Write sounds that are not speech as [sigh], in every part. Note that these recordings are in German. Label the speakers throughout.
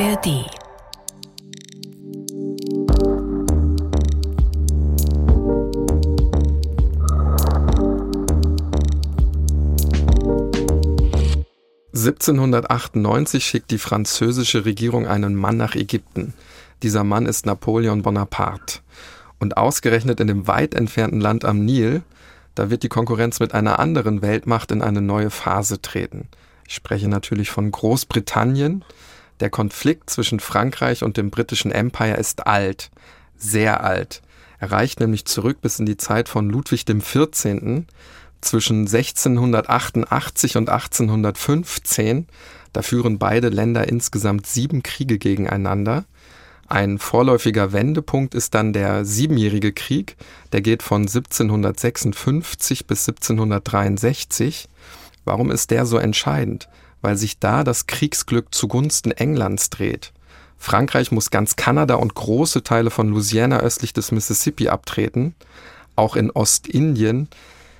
Speaker 1: ARD
Speaker 2: (1798) schickt die französische Regierung einen Mann nach Ägypten. Dieser Mann ist Napoleon Bonaparte. Und ausgerechnet in dem weit entfernten Land am Nil, da wird die Konkurrenz mit einer anderen Weltmacht in eine neue Phase treten. Ich spreche natürlich von Großbritannien. Der Konflikt zwischen Frankreich und dem britischen Empire ist alt, sehr alt. Er reicht nämlich zurück bis in die Zeit von Ludwig XIV. zwischen 1688 und 1815. Da führen beide Länder insgesamt sieben Kriege gegeneinander. Ein vorläufiger Wendepunkt ist dann der Siebenjährige Krieg. Der geht von 1756 bis 1763. Warum ist der so entscheidend? Weil sich da das Kriegsglück zugunsten Englands dreht. Frankreich muss ganz Kanada und große Teile von Louisiana östlich des Mississippi abtreten. Auch in Ostindien.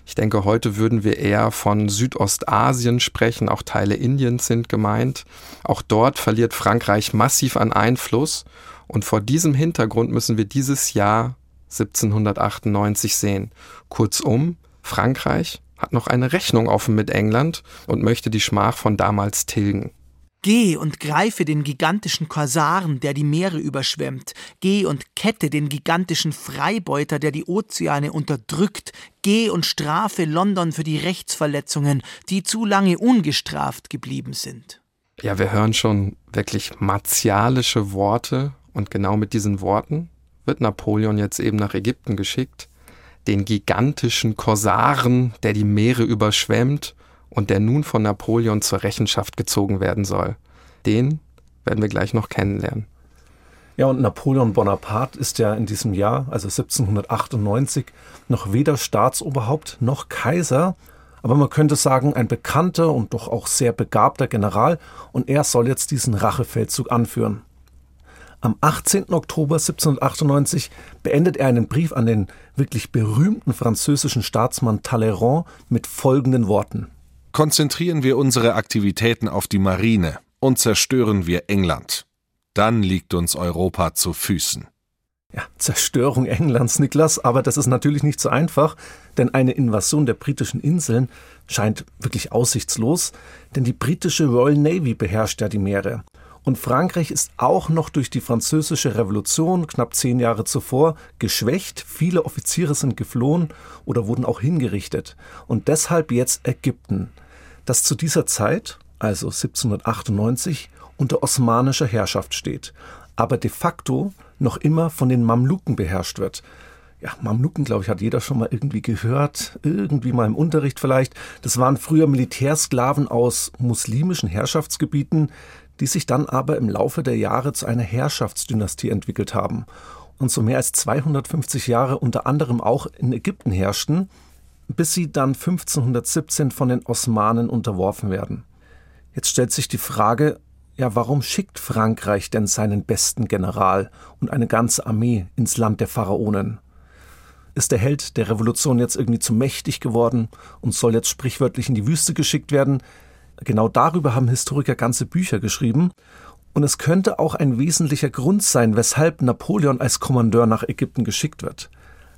Speaker 2: Ich denke, heute würden wir eher von Südostasien sprechen. Auch Teile Indiens sind gemeint. Auch dort verliert Frankreich massiv an Einfluss. Und vor diesem Hintergrund müssen wir dieses Jahr 1798 sehen. Kurzum, Frankreich hat noch eine Rechnung offen mit England und möchte die Schmach von damals tilgen.
Speaker 3: Geh und greife den gigantischen Korsaren, der die Meere überschwemmt. Geh und kette den gigantischen Freibeuter, der die Ozeane unterdrückt. Geh und strafe London für die Rechtsverletzungen, die zu lange ungestraft geblieben sind.
Speaker 2: Ja, wir hören schon wirklich martialische Worte und genau mit diesen Worten wird Napoleon jetzt eben nach Ägypten geschickt, den gigantischen Korsaren, der die Meere überschwemmt und der nun von Napoleon zur Rechenschaft gezogen werden soll. Den werden wir gleich noch kennenlernen.
Speaker 4: Ja, und Napoleon Bonaparte ist ja in diesem Jahr, also 1798, noch weder Staatsoberhaupt noch Kaiser, aber man könnte sagen, ein bekannter und doch auch sehr begabter General, und er soll jetzt diesen Rachefeldzug anführen. Am 18. Oktober 1798 beendet er einen Brief an den wirklich berühmten französischen Staatsmann Talleyrand mit folgenden Worten.
Speaker 5: Konzentrieren wir unsere Aktivitäten auf die Marine und zerstören wir England. Dann liegt uns Europa zu Füßen.
Speaker 4: Ja, Zerstörung Englands, Niklas, aber das ist natürlich nicht so einfach, denn eine Invasion der britischen Inseln scheint wirklich aussichtslos, denn die britische Royal Navy beherrscht ja die Meere. Und Frankreich ist auch noch durch die französische Revolution knapp zehn Jahre zuvor geschwächt. Viele Offiziere sind geflohen oder wurden auch hingerichtet. Und deshalb jetzt Ägypten, das zu dieser Zeit, also 1798, unter osmanischer Herrschaft steht, aber de facto noch immer von den Mamluken beherrscht wird. Ja, Mamluken, glaube ich, hat jeder schon mal irgendwie gehört, irgendwie mal im Unterricht vielleicht. Das waren früher Militärsklaven aus muslimischen Herrschaftsgebieten, die sich dann aber im Laufe der Jahre zu einer Herrschaftsdynastie entwickelt haben und so mehr als 250 Jahre unter anderem auch in Ägypten herrschten, bis sie dann 1517 von den Osmanen unterworfen werden. Jetzt stellt sich die Frage, ja, warum schickt Frankreich denn seinen besten General und eine ganze Armee ins Land der Pharaonen? Ist der Held der Revolution jetzt irgendwie zu mächtig geworden und soll jetzt sprichwörtlich in die Wüste geschickt werden? Genau darüber haben Historiker ganze Bücher geschrieben. Und es könnte auch ein wesentlicher Grund sein, weshalb Napoleon als Kommandeur nach Ägypten geschickt wird.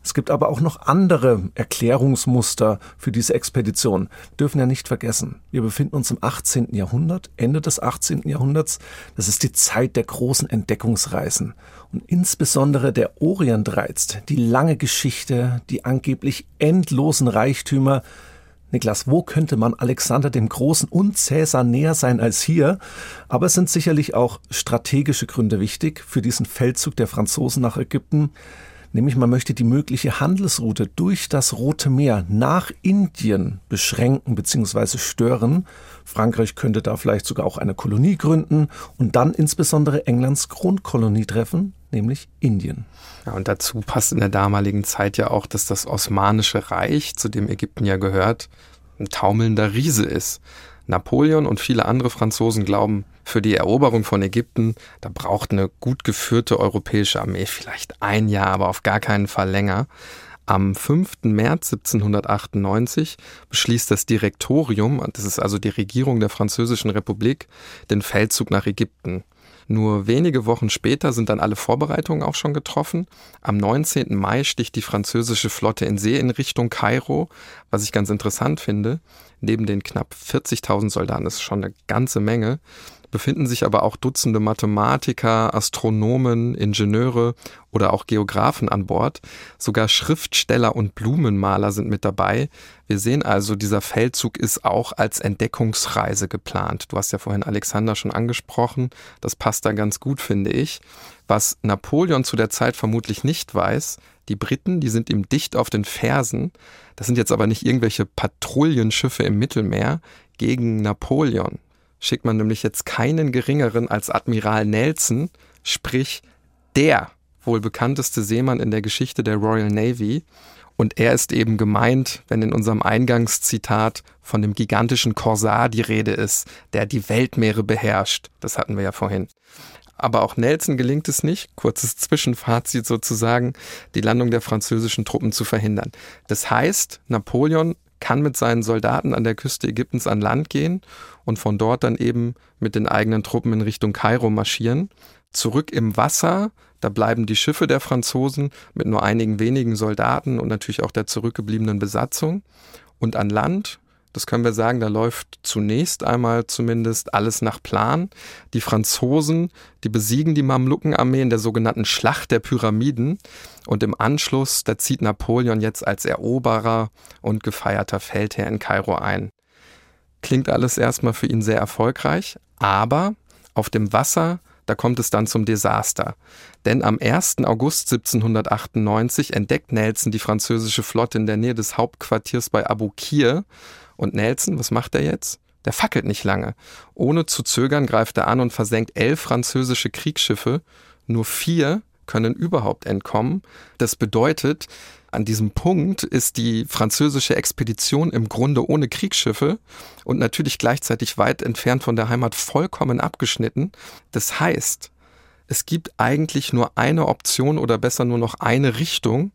Speaker 4: Es gibt aber auch noch andere Erklärungsmuster für diese Expedition. Wir dürfen ja nicht vergessen, wir befinden uns im 18. Jahrhundert, Ende des 18. Jahrhunderts. Das ist die Zeit der großen Entdeckungsreisen. Und insbesondere der Orient reizt, die lange Geschichte, die angeblich endlosen Reichtümer, Niklas, wo könnte man Alexander dem Großen und Cäsar näher sein als hier? Aber es sind sicherlich auch strategische Gründe wichtig für diesen Feldzug der Franzosen nach Ägypten. Nämlich man möchte die mögliche Handelsroute durch das Rote Meer nach Indien beschränken bzw. stören. Frankreich könnte da vielleicht sogar auch eine Kolonie gründen und dann insbesondere Englands Kronkolonie treffen, nämlich Indien.
Speaker 2: Ja, und dazu passt in der damaligen Zeit ja auch, dass das Osmanische Reich, zu dem Ägypten ja gehört, ein taumelnder Riese ist. Napoleon und viele andere Franzosen glauben, für die Eroberung von Ägypten, da braucht eine gut geführte europäische Armee vielleicht ein Jahr, aber auf gar keinen Fall länger. Am 5. März 1798 beschließt das Direktorium, das ist also die Regierung der Französischen Republik, den Feldzug nach Ägypten. Nur wenige Wochen später sind dann alle Vorbereitungen auch schon getroffen. Am 19. Mai sticht die französische Flotte in See in Richtung Kairo, was ich ganz interessant finde. Neben den knapp 40.000 Soldaten ist schon eine ganze Menge befinden sich aber auch Dutzende Mathematiker, Astronomen, Ingenieure oder auch Geografen an Bord. Sogar Schriftsteller und Blumenmaler sind mit dabei. Wir sehen also, dieser Feldzug ist auch als Entdeckungsreise geplant. Du hast ja vorhin Alexander schon angesprochen. Das passt da ganz gut, finde ich. Was Napoleon zu der Zeit vermutlich nicht weiß, die Briten, die sind ihm dicht auf den Fersen. Das sind jetzt aber nicht irgendwelche Patrouillenschiffe im Mittelmeer gegen Napoleon schickt man nämlich jetzt keinen geringeren als Admiral Nelson, sprich der wohl bekannteste Seemann in der Geschichte der Royal Navy. Und er ist eben gemeint, wenn in unserem Eingangszitat von dem gigantischen Korsar die Rede ist, der die Weltmeere beherrscht. Das hatten wir ja vorhin. Aber auch Nelson gelingt es nicht, kurzes Zwischenfazit sozusagen, die Landung der französischen Truppen zu verhindern. Das heißt, Napoleon kann mit seinen Soldaten an der Küste Ägyptens an Land gehen und von dort dann eben mit den eigenen Truppen in Richtung Kairo marschieren. Zurück im Wasser, da bleiben die Schiffe der Franzosen mit nur einigen wenigen Soldaten und natürlich auch der zurückgebliebenen Besatzung. Und an Land das können wir sagen, da läuft zunächst einmal zumindest alles nach Plan. Die Franzosen, die besiegen die Mamlukenarmee in der sogenannten Schlacht der Pyramiden und im Anschluss, da zieht Napoleon jetzt als Eroberer und gefeierter Feldherr in Kairo ein. Klingt alles erstmal für ihn sehr erfolgreich, aber auf dem Wasser, da kommt es dann zum Desaster. Denn am 1. August 1798 entdeckt Nelson die französische Flotte in der Nähe des Hauptquartiers bei Abukir und Nelson, was macht er jetzt? Der fackelt nicht lange. Ohne zu zögern greift er an und versenkt elf französische Kriegsschiffe. Nur vier können überhaupt entkommen. Das bedeutet, an diesem Punkt ist die französische Expedition im Grunde ohne Kriegsschiffe und natürlich gleichzeitig weit entfernt von der Heimat vollkommen abgeschnitten. Das heißt, es gibt eigentlich nur eine Option oder besser nur noch eine Richtung,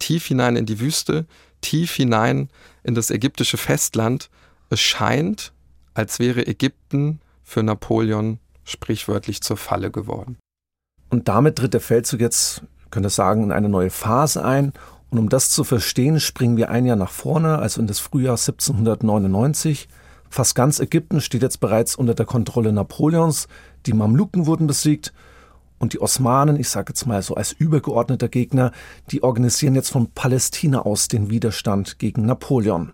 Speaker 2: tief hinein in die Wüste, tief hinein in das ägyptische Festland. Es scheint, als wäre Ägypten für Napoleon sprichwörtlich zur Falle geworden.
Speaker 4: Und damit tritt der Feldzug jetzt, könnte sagen, in eine neue Phase ein. Und um das zu verstehen, springen wir ein Jahr nach vorne, also in das Frühjahr 1799. Fast ganz Ägypten steht jetzt bereits unter der Kontrolle Napoleons. Die Mamluken wurden besiegt und die Osmanen, ich sage jetzt mal so als übergeordneter Gegner, die organisieren jetzt von Palästina aus den Widerstand gegen Napoleon.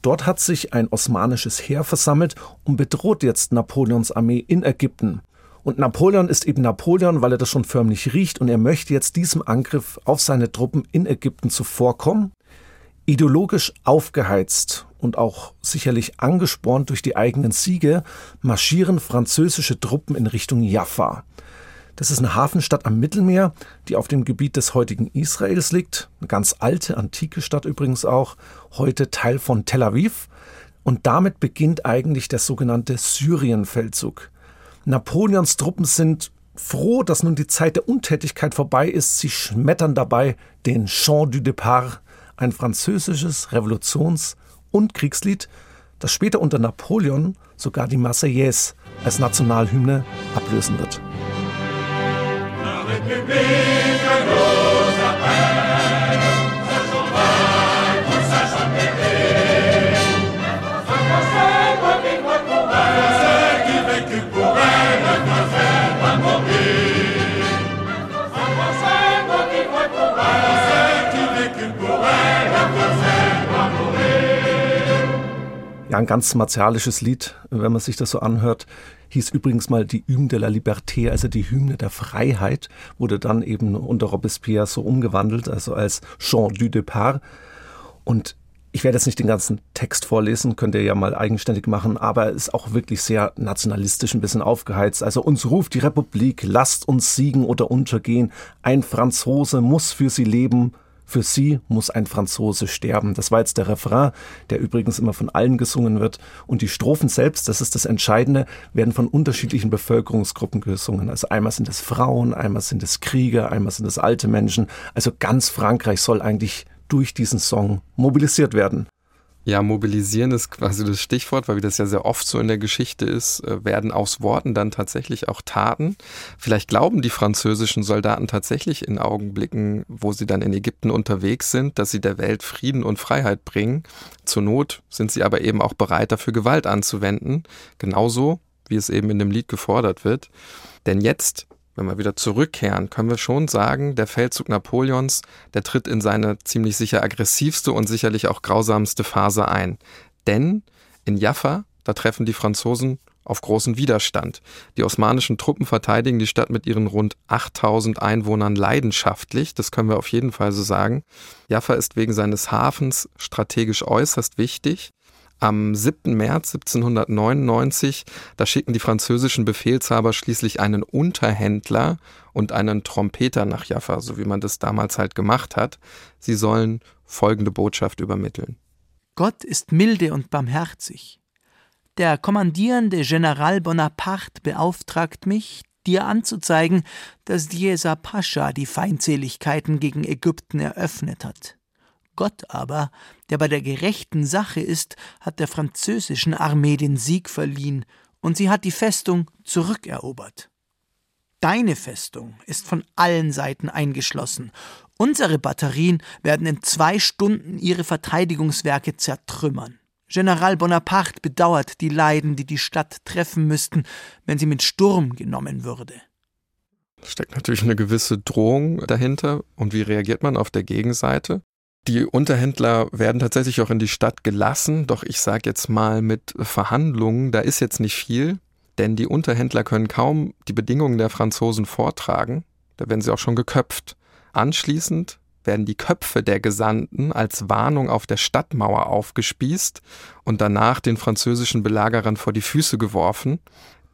Speaker 4: Dort hat sich ein osmanisches Heer versammelt und bedroht jetzt Napoleons Armee in Ägypten. Und Napoleon ist eben Napoleon, weil er das schon förmlich riecht und er möchte jetzt diesem Angriff auf seine Truppen in Ägypten zuvorkommen. Ideologisch aufgeheizt und auch sicherlich angespornt durch die eigenen Siege marschieren französische Truppen in Richtung Jaffa. Das ist eine Hafenstadt am Mittelmeer, die auf dem Gebiet des heutigen Israels liegt. Eine ganz alte, antike Stadt übrigens auch, heute Teil von Tel Aviv. Und damit beginnt eigentlich der sogenannte Syrienfeldzug. Napoleons Truppen sind froh, dass nun die Zeit der Untätigkeit vorbei ist. Sie schmettern dabei den Chant du Départ, ein französisches Revolutions- und Kriegslied, das später unter Napoleon sogar die Marseillaise als Nationalhymne ablösen wird. République Ja, ein ganz martialisches Lied, wenn man sich das so anhört hieß übrigens mal die Hymne de la Liberté, also die Hymne der Freiheit, wurde dann eben unter Robespierre so umgewandelt, also als Chant du Départ. Und ich werde jetzt nicht den ganzen Text vorlesen, könnt ihr ja mal eigenständig machen, aber ist auch wirklich sehr nationalistisch ein bisschen aufgeheizt. Also uns ruft die Republik, lasst uns siegen oder untergehen. Ein Franzose muss für sie leben, für sie muss ein Franzose sterben. Das war jetzt der Refrain, der übrigens immer von allen gesungen wird. Und die Strophen selbst, das ist das Entscheidende, werden von unterschiedlichen Bevölkerungsgruppen gesungen. Also einmal sind es Frauen, einmal sind es Krieger, einmal sind es alte Menschen. Also ganz Frankreich soll eigentlich durch diesen Song mobilisiert werden.
Speaker 2: Ja, mobilisieren ist quasi das Stichwort, weil wie das ja sehr oft so in der Geschichte ist, äh, werden aus Worten dann tatsächlich auch Taten. Vielleicht glauben die französischen Soldaten tatsächlich in Augenblicken, wo sie dann in Ägypten unterwegs sind, dass sie der Welt Frieden und Freiheit bringen. Zur Not sind sie aber eben auch bereit, dafür Gewalt anzuwenden. Genauso, wie es eben in dem Lied gefordert wird. Denn jetzt wenn wir wieder zurückkehren, können wir schon sagen, der Feldzug Napoleons, der tritt in seine ziemlich sicher aggressivste und sicherlich auch grausamste Phase ein. Denn in Jaffa, da treffen die Franzosen auf großen Widerstand. Die osmanischen Truppen verteidigen die Stadt mit ihren rund 8000 Einwohnern leidenschaftlich, das können wir auf jeden Fall so sagen. Jaffa ist wegen seines Hafens strategisch äußerst wichtig. Am 7. März 1799, da schicken die französischen Befehlshaber schließlich einen Unterhändler und einen Trompeter nach Jaffa, so wie man das damals halt gemacht hat. Sie sollen folgende Botschaft übermitteln.
Speaker 3: Gott ist milde und barmherzig. Der kommandierende General Bonaparte beauftragt mich, dir anzuzeigen, dass Djesa Pascha die Feindseligkeiten gegen Ägypten eröffnet hat. Gott aber, der bei der gerechten Sache ist, hat der französischen Armee den Sieg verliehen, und sie hat die Festung zurückerobert. Deine Festung ist von allen Seiten eingeschlossen. Unsere Batterien werden in zwei Stunden ihre Verteidigungswerke zertrümmern. General Bonaparte bedauert die Leiden, die die Stadt treffen müssten, wenn sie mit Sturm genommen würde.
Speaker 2: Steckt natürlich eine gewisse Drohung dahinter. Und wie reagiert man auf der Gegenseite? Die Unterhändler werden tatsächlich auch in die Stadt gelassen, doch ich sage jetzt mal mit Verhandlungen, da ist jetzt nicht viel, denn die Unterhändler können kaum die Bedingungen der Franzosen vortragen, da werden sie auch schon geköpft. Anschließend werden die Köpfe der Gesandten als Warnung auf der Stadtmauer aufgespießt und danach den französischen Belagerern vor die Füße geworfen.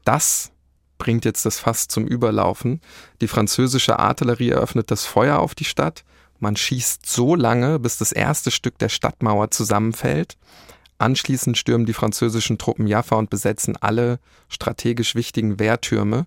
Speaker 2: Das bringt jetzt das Fass zum Überlaufen. Die französische Artillerie eröffnet das Feuer auf die Stadt, man schießt so lange, bis das erste Stück der Stadtmauer zusammenfällt. Anschließend stürmen die französischen Truppen Jaffa und besetzen alle strategisch wichtigen Wehrtürme.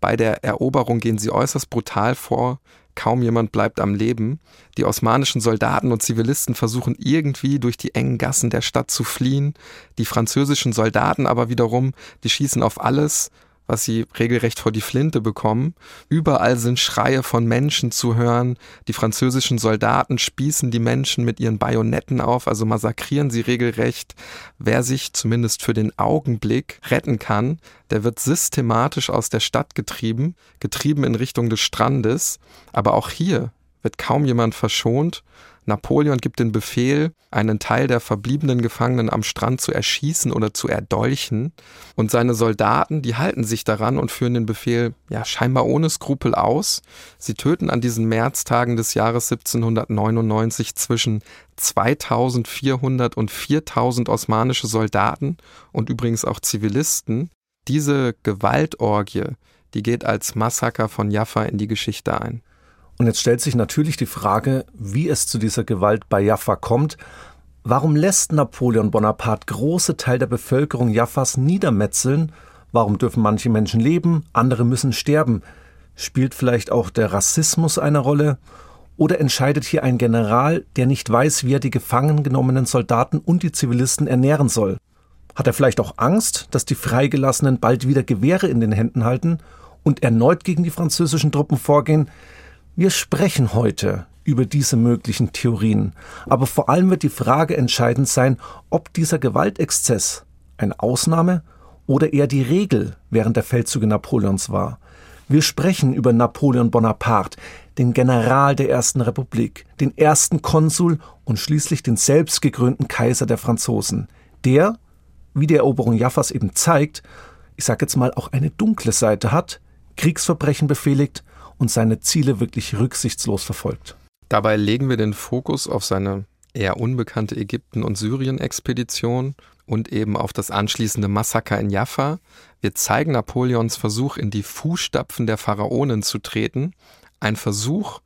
Speaker 2: Bei der Eroberung gehen sie äußerst brutal vor. Kaum jemand bleibt am Leben. Die osmanischen Soldaten und Zivilisten versuchen irgendwie durch die engen Gassen der Stadt zu fliehen. Die französischen Soldaten aber wiederum, die schießen auf alles, was sie regelrecht vor die Flinte bekommen. Überall sind Schreie von Menschen zu hören. Die französischen Soldaten spießen die Menschen mit ihren Bajonetten auf, also massakrieren sie regelrecht. Wer sich zumindest für den Augenblick retten kann, der wird systematisch aus der Stadt getrieben, getrieben in Richtung des Strandes. Aber auch hier wird kaum jemand verschont Napoleon gibt den Befehl, einen Teil der verbliebenen Gefangenen am Strand zu erschießen oder zu erdolchen. Und seine Soldaten, die halten sich daran und führen den Befehl ja scheinbar ohne Skrupel aus. Sie töten an diesen Märztagen des Jahres 1799 zwischen 2400 und 4000 osmanische Soldaten und übrigens auch Zivilisten. Diese Gewaltorgie, die geht als Massaker von Jaffa in die Geschichte ein.
Speaker 4: Und jetzt stellt sich natürlich die Frage, wie es zu dieser Gewalt bei Jaffa kommt. Warum lässt Napoleon Bonaparte große Teil der Bevölkerung Jaffas niedermetzeln? Warum dürfen manche Menschen leben, andere müssen sterben? Spielt vielleicht auch der Rassismus eine Rolle? Oder entscheidet hier ein General, der nicht weiß, wie er die gefangen genommenen Soldaten und die Zivilisten ernähren soll? Hat er vielleicht auch Angst, dass die Freigelassenen bald wieder Gewehre in den Händen halten und erneut gegen die französischen Truppen vorgehen? Wir sprechen heute über diese möglichen Theorien, aber vor allem wird die Frage entscheidend sein, ob dieser Gewaltexzess eine Ausnahme oder eher die Regel während der Feldzüge Napoleons war. Wir sprechen über Napoleon Bonaparte, den General der Ersten Republik, den ersten Konsul und schließlich den selbstgekrönten Kaiser der Franzosen, der, wie die Eroberung Jaffas eben zeigt, ich sage jetzt mal auch eine dunkle Seite hat, Kriegsverbrechen befehligt und seine Ziele wirklich rücksichtslos verfolgt.
Speaker 2: Dabei legen wir den Fokus auf seine eher unbekannte Ägypten- und Syrien-Expedition und eben auf das anschließende Massaker in Jaffa. Wir zeigen Napoleons Versuch, in die Fußstapfen der Pharaonen zu treten. Ein Versuch,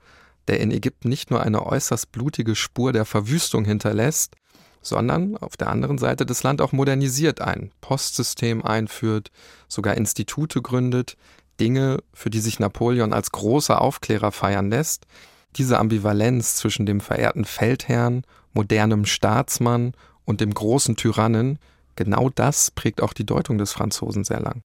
Speaker 2: der in Ägypten nicht nur eine äußerst blutige Spur der Verwüstung hinterlässt, sondern auf der anderen Seite das Land auch modernisiert ein Postsystem einführt, sogar Institute gründet, Dinge, für die sich Napoleon als großer Aufklärer feiern lässt, diese Ambivalenz zwischen dem verehrten Feldherrn, modernem Staatsmann und dem großen Tyrannen, genau das prägt auch die Deutung des Franzosen sehr lang.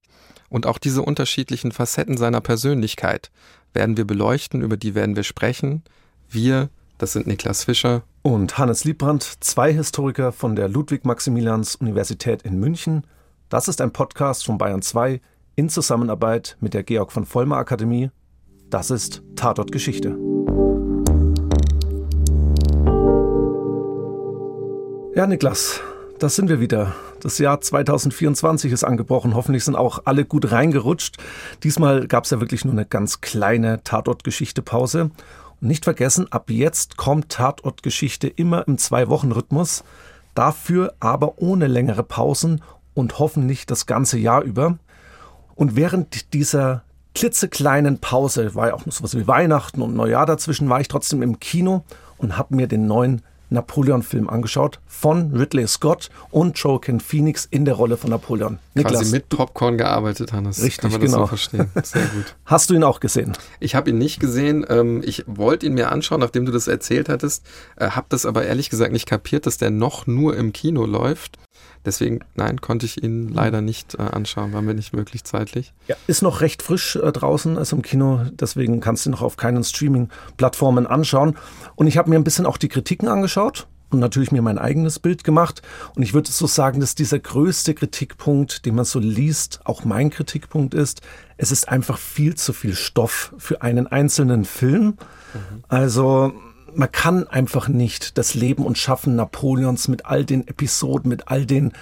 Speaker 2: Und auch diese unterschiedlichen Facetten seiner Persönlichkeit werden wir beleuchten, über die werden wir sprechen. Wir, das sind Niklas Fischer
Speaker 4: und Hannes Liebrandt, zwei Historiker von der Ludwig-Maximilians-Universität in München. Das ist ein Podcast von Bayern 2 in Zusammenarbeit mit der Georg von Vollmer Akademie. Das ist Tatort Geschichte. Ja, Niklas, das sind wir wieder. Das Jahr 2024 ist angebrochen. Hoffentlich sind auch alle gut reingerutscht. Diesmal gab es ja wirklich nur eine ganz kleine Tatort-Geschichte-Pause. Und nicht vergessen, ab jetzt kommt Tatort-Geschichte immer im Zwei-Wochen-Rhythmus. Dafür aber ohne längere Pausen und hoffentlich das ganze Jahr über. Und während dieser klitzekleinen Pause, war ja auch noch sowas wie Weihnachten und Neujahr dazwischen, war ich trotzdem im Kino und habe mir den neuen Napoleon-Film angeschaut von Ridley Scott und Joaquin Phoenix in der Rolle von Napoleon.
Speaker 2: Niklas, Quasi mit Popcorn gearbeitet, Hannes.
Speaker 4: Richtig, Kann man genau.
Speaker 2: das so verstehen. Sehr gut. [laughs]
Speaker 4: Hast du ihn auch gesehen?
Speaker 2: Ich habe ihn nicht gesehen. Ähm, ich wollte ihn mir anschauen, nachdem du das erzählt hattest, äh, habe das aber ehrlich gesagt nicht kapiert, dass der noch nur im Kino läuft. Deswegen, nein, konnte ich ihn leider nicht äh, anschauen, war mir nicht möglich zeitlich.
Speaker 4: Ja, ist noch recht frisch äh, draußen, also im Kino, deswegen kannst du ihn noch auf keinen Streaming-Plattformen anschauen. Und ich habe mir ein bisschen auch die Kritiken angeschaut und natürlich mir mein eigenes Bild gemacht. Und ich würde so sagen, dass dieser größte Kritikpunkt, den man so liest, auch mein Kritikpunkt ist, es ist einfach viel zu viel Stoff für einen einzelnen Film. Mhm. Also man kann einfach nicht das Leben und Schaffen Napoleons mit all den Episoden, mit all den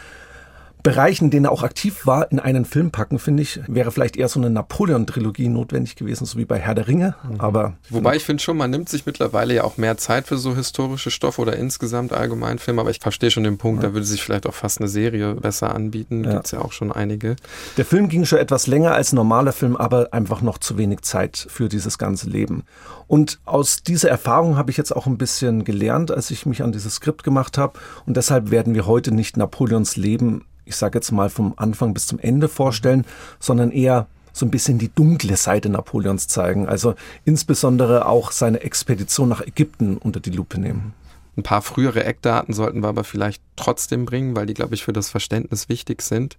Speaker 4: Bereichen, in denen er auch aktiv war, in einen Film packen, finde ich, wäre vielleicht eher so eine Napoleon-Trilogie notwendig gewesen, so wie bei Herr der Ringe. Mhm. Aber
Speaker 2: Wobei ich finde schon, man nimmt sich mittlerweile ja auch mehr Zeit für so historische Stoffe oder insgesamt allgemein Filme, aber ich verstehe schon den Punkt, ja. da würde sich vielleicht auch fast eine Serie besser anbieten. Ja. Gibt es ja auch schon einige.
Speaker 4: Der Film ging schon etwas länger als ein normaler Film, aber einfach noch zu wenig Zeit für dieses ganze Leben. Und aus dieser Erfahrung habe ich jetzt auch ein bisschen gelernt, als ich mich an dieses Skript gemacht habe. Und deshalb werden wir heute nicht Napoleons Leben ich sage jetzt mal vom Anfang bis zum Ende vorstellen, sondern eher so ein bisschen die dunkle Seite Napoleons zeigen. Also insbesondere auch seine Expedition nach Ägypten unter die Lupe nehmen.
Speaker 2: Ein paar frühere Eckdaten sollten wir aber vielleicht trotzdem bringen, weil die, glaube ich, für das Verständnis wichtig sind.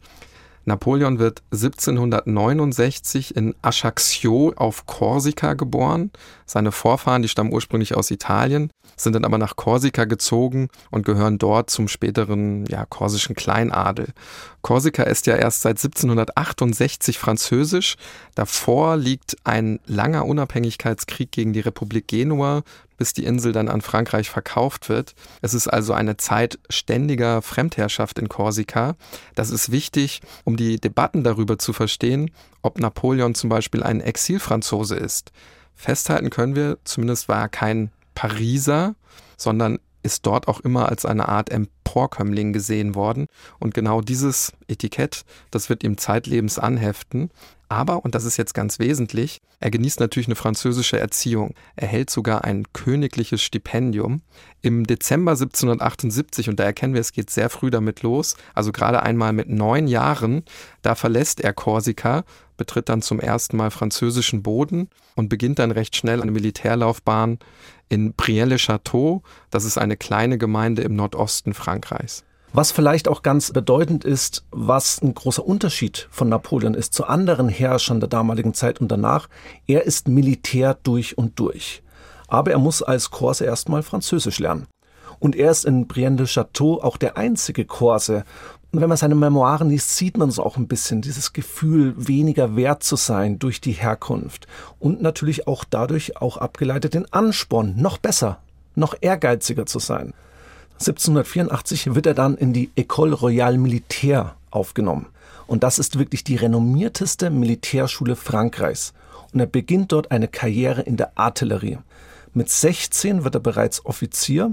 Speaker 2: Napoleon wird 1769 in Ajaccio auf Korsika geboren. Seine Vorfahren, die stammen ursprünglich aus Italien, sind dann aber nach Korsika gezogen und gehören dort zum späteren ja, korsischen Kleinadel. Korsika ist ja erst seit 1768 französisch. Davor liegt ein langer Unabhängigkeitskrieg gegen die Republik Genua bis die Insel dann an Frankreich verkauft wird. Es ist also eine Zeit ständiger Fremdherrschaft in Korsika. Das ist wichtig, um die Debatten darüber zu verstehen, ob Napoleon zum Beispiel ein Exilfranzose ist. Festhalten können wir, zumindest war er kein Pariser, sondern ist dort auch immer als eine Art Emporkömmling gesehen worden. Und genau dieses Etikett, das wird ihm zeitlebens anheften. Aber, und das ist jetzt ganz wesentlich, er genießt natürlich eine französische Erziehung. Er hält sogar ein königliches Stipendium. Im Dezember 1778, und da erkennen wir, es geht sehr früh damit los, also gerade einmal mit neun Jahren, da verlässt er Korsika, betritt dann zum ersten Mal französischen Boden und beginnt dann recht schnell eine Militärlaufbahn in Brielle-le-Château. Das ist eine kleine Gemeinde im Nordosten Frankreichs.
Speaker 4: Was vielleicht auch ganz bedeutend ist, was ein großer Unterschied von Napoleon ist zu anderen Herrschern der damaligen Zeit und danach, er ist Militär durch und durch. Aber er muss als Korse erstmal Französisch lernen. Und er ist in Brienne de Château auch der einzige Korse. Und wenn man seine Memoiren liest, sieht man so auch ein bisschen dieses Gefühl, weniger wert zu sein durch die Herkunft. Und natürlich auch dadurch auch abgeleitet den Ansporn, noch besser, noch ehrgeiziger zu sein. 1784 wird er dann in die École Royale Militaire aufgenommen. Und das ist wirklich die renommierteste Militärschule Frankreichs. Und er beginnt dort eine Karriere in der Artillerie. Mit 16 wird er bereits Offizier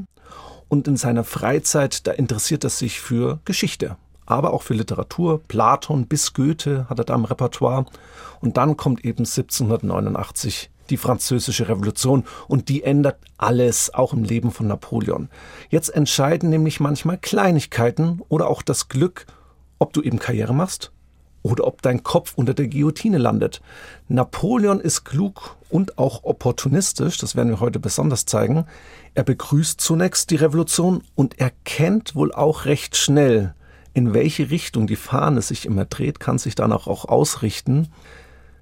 Speaker 4: und in seiner Freizeit, da interessiert er sich für Geschichte, aber auch für Literatur. Platon bis Goethe hat er da im Repertoire. Und dann kommt eben 1789 die französische Revolution und die ändert alles, auch im Leben von Napoleon. Jetzt entscheiden nämlich manchmal Kleinigkeiten oder auch das Glück, ob du eben Karriere machst oder ob dein Kopf unter der Guillotine landet. Napoleon ist klug und auch opportunistisch, das werden wir heute besonders zeigen. Er begrüßt zunächst die Revolution und erkennt wohl auch recht schnell, in welche Richtung die Fahne sich immer dreht, kann sich dann auch, ausrichten.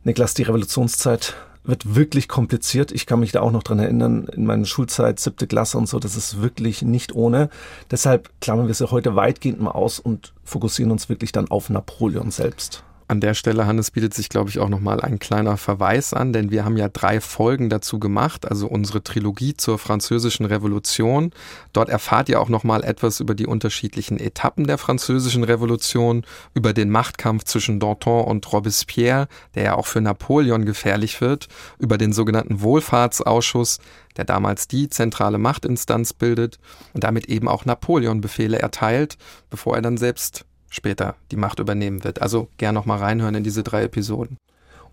Speaker 4: Niklas, die Revolutionszeit wird wirklich kompliziert. Ich kann mich da auch noch dran erinnern, in meiner Schulzeit, siebte Klasse und so, das ist wirklich nicht ohne. Deshalb klammern wir sie heute weitgehend mal aus und fokussieren uns wirklich dann auf Napoleon selbst.
Speaker 2: An der Stelle, Hannes, bietet sich, glaube ich, auch nochmal ein kleiner Verweis an, denn wir haben ja drei Folgen dazu gemacht, also unsere Trilogie zur Französischen Revolution. Dort erfahrt ihr auch nochmal etwas über die unterschiedlichen Etappen der Französischen Revolution, über den Machtkampf zwischen Danton und Robespierre, der ja auch für Napoleon gefährlich wird, über den sogenannten Wohlfahrtsausschuss, der damals die zentrale Machtinstanz bildet und damit eben auch Napoleon Befehle erteilt, bevor er dann selbst später die Macht übernehmen wird. Also gern noch mal reinhören in diese drei Episoden.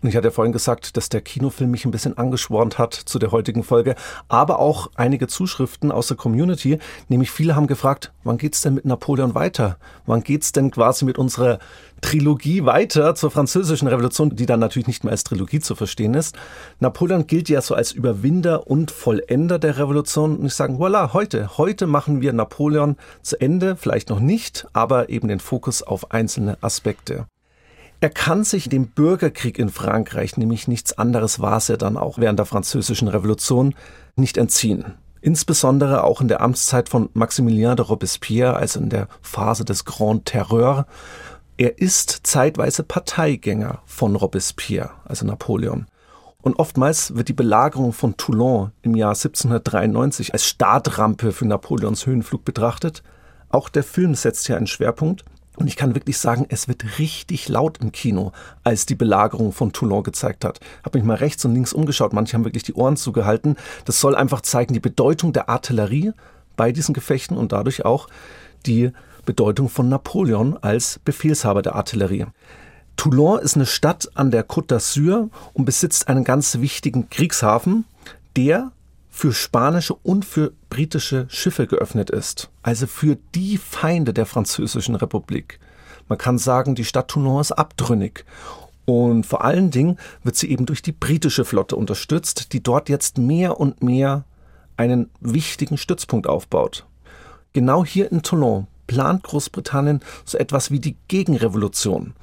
Speaker 4: Und ich hatte ja vorhin gesagt, dass der Kinofilm mich ein bisschen angeschwornt hat zu der heutigen Folge, aber auch einige Zuschriften aus der Community, nämlich viele haben gefragt, wann geht's denn mit Napoleon weiter? Wann geht's denn quasi mit unserer Trilogie weiter zur französischen Revolution, die dann natürlich nicht mehr als Trilogie zu verstehen ist. Napoleon gilt ja so als Überwinder und Vollender der Revolution und ich sage, voilà, heute, heute machen wir Napoleon zu Ende, vielleicht noch nicht, aber eben den Fokus auf einzelne Aspekte. Er kann sich dem Bürgerkrieg in Frankreich, nämlich nichts anderes war es ja dann auch während der französischen Revolution, nicht entziehen. Insbesondere auch in der Amtszeit von Maximilien de Robespierre, also in der Phase des Grand Terreur. Er ist zeitweise Parteigänger von Robespierre, also Napoleon. Und oftmals wird die Belagerung von Toulon im Jahr 1793 als Startrampe für Napoleons Höhenflug betrachtet. Auch der Film setzt hier einen Schwerpunkt. Und ich kann wirklich sagen, es wird richtig laut im Kino, als die Belagerung von Toulon gezeigt hat. Habe mich mal rechts und links umgeschaut. Manche haben wirklich die Ohren zugehalten. Das soll einfach zeigen die Bedeutung der Artillerie bei diesen Gefechten und dadurch auch die Bedeutung von Napoleon als Befehlshaber der Artillerie. Toulon ist eine Stadt an der Côte d'Azur und besitzt einen ganz wichtigen Kriegshafen, der für spanische und für britische Schiffe geöffnet ist, also für die Feinde der französischen Republik. Man kann sagen, die Stadt Toulon ist abtrünnig. Und vor allen Dingen wird sie eben durch die britische Flotte unterstützt, die dort jetzt mehr und mehr einen wichtigen Stützpunkt aufbaut. Genau hier in Toulon plant Großbritannien so etwas wie die Gegenrevolution.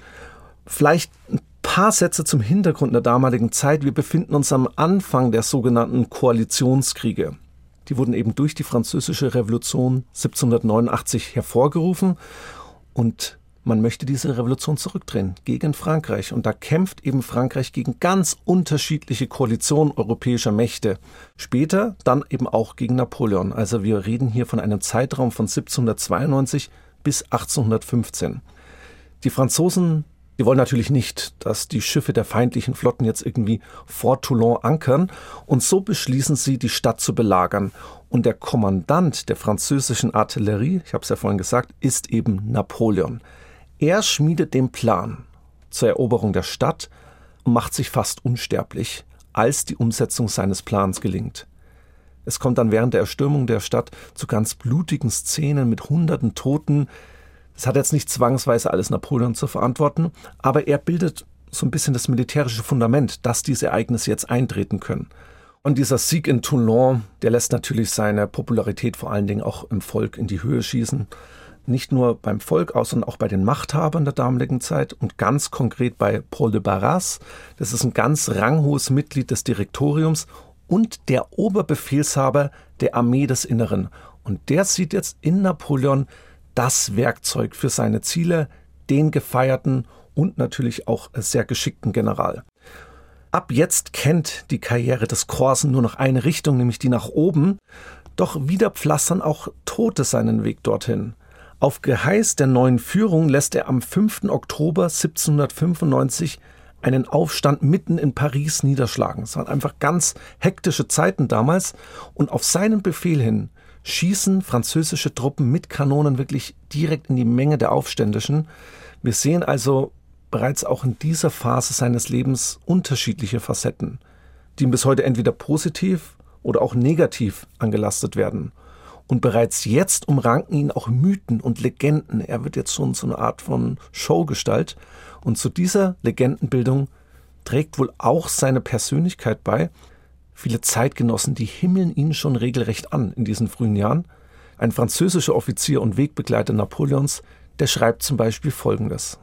Speaker 4: Vielleicht ein paar Sätze zum Hintergrund der damaligen Zeit. Wir befinden uns am Anfang der sogenannten Koalitionskriege. Die wurden eben durch die Französische Revolution 1789 hervorgerufen und man möchte diese Revolution zurückdrehen gegen Frankreich. Und da kämpft eben Frankreich gegen ganz unterschiedliche Koalitionen europäischer Mächte. Später dann eben auch gegen Napoleon. Also wir reden hier von einem Zeitraum von 1792 bis 1815. Die Franzosen die wollen natürlich nicht, dass die Schiffe der feindlichen Flotten jetzt irgendwie vor Toulon ankern und so beschließen sie, die Stadt zu belagern. Und der Kommandant der französischen Artillerie, ich habe es ja vorhin gesagt, ist eben Napoleon. Er schmiedet den Plan zur Eroberung der Stadt und macht sich fast unsterblich, als die Umsetzung seines Plans gelingt. Es kommt dann während der Erstürmung der Stadt zu ganz blutigen Szenen mit hunderten Toten, das hat jetzt nicht zwangsweise alles Napoleon zu verantworten, aber er bildet so ein bisschen das militärische Fundament, dass diese Ereignisse jetzt eintreten können. Und dieser Sieg in Toulon, der lässt natürlich seine Popularität vor allen Dingen auch im Volk in die Höhe schießen. Nicht nur beim Volk aus, sondern auch bei den Machthabern der damaligen Zeit und ganz konkret bei Paul de Barras. Das ist ein ganz ranghohes Mitglied des Direktoriums und der Oberbefehlshaber der Armee des Inneren. Und der sieht jetzt in Napoleon das Werkzeug für seine Ziele, den gefeierten und natürlich auch sehr geschickten General. Ab jetzt kennt die Karriere des Korsen nur noch eine Richtung, nämlich die nach oben, doch wieder pflastern auch Tote seinen Weg dorthin. Auf Geheiß der neuen Führung lässt er am 5. Oktober 1795 einen Aufstand mitten in Paris niederschlagen. Es waren einfach ganz hektische Zeiten damals und auf seinen Befehl hin schießen französische Truppen mit Kanonen wirklich direkt in die Menge der Aufständischen. Wir sehen also bereits auch in dieser Phase seines Lebens unterschiedliche Facetten, die ihm bis heute entweder positiv oder auch negativ angelastet werden. Und bereits jetzt umranken ihn auch Mythen und Legenden. Er wird jetzt schon so eine Art von Showgestalt. Und zu dieser Legendenbildung trägt wohl auch seine Persönlichkeit bei. Viele Zeitgenossen, die himmeln ihn schon regelrecht an in diesen frühen Jahren. Ein französischer Offizier und Wegbegleiter Napoleons, der schreibt zum Beispiel Folgendes.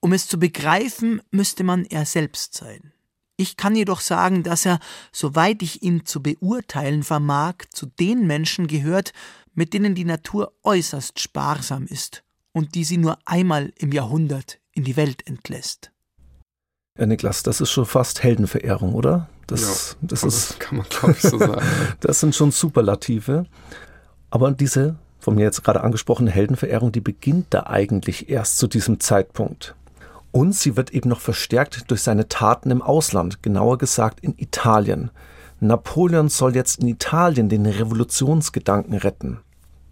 Speaker 3: Um es zu begreifen, müsste man er selbst sein. Ich kann jedoch sagen, dass er, soweit ich ihn zu beurteilen vermag, zu den Menschen gehört, mit denen die Natur äußerst sparsam ist und die sie nur einmal im Jahrhundert in die Welt entlässt.
Speaker 4: Ja, Niklas, das ist schon fast Heldenverehrung, oder?
Speaker 2: Das, ja, das, ist, kann man [laughs] glaube ich so sagen. [laughs]
Speaker 4: das sind schon Superlative. Aber diese von mir jetzt gerade angesprochene Heldenverehrung, die beginnt da eigentlich erst zu diesem Zeitpunkt. Und sie wird eben noch verstärkt durch seine Taten im Ausland, genauer gesagt in Italien. Napoleon soll jetzt in Italien den Revolutionsgedanken retten.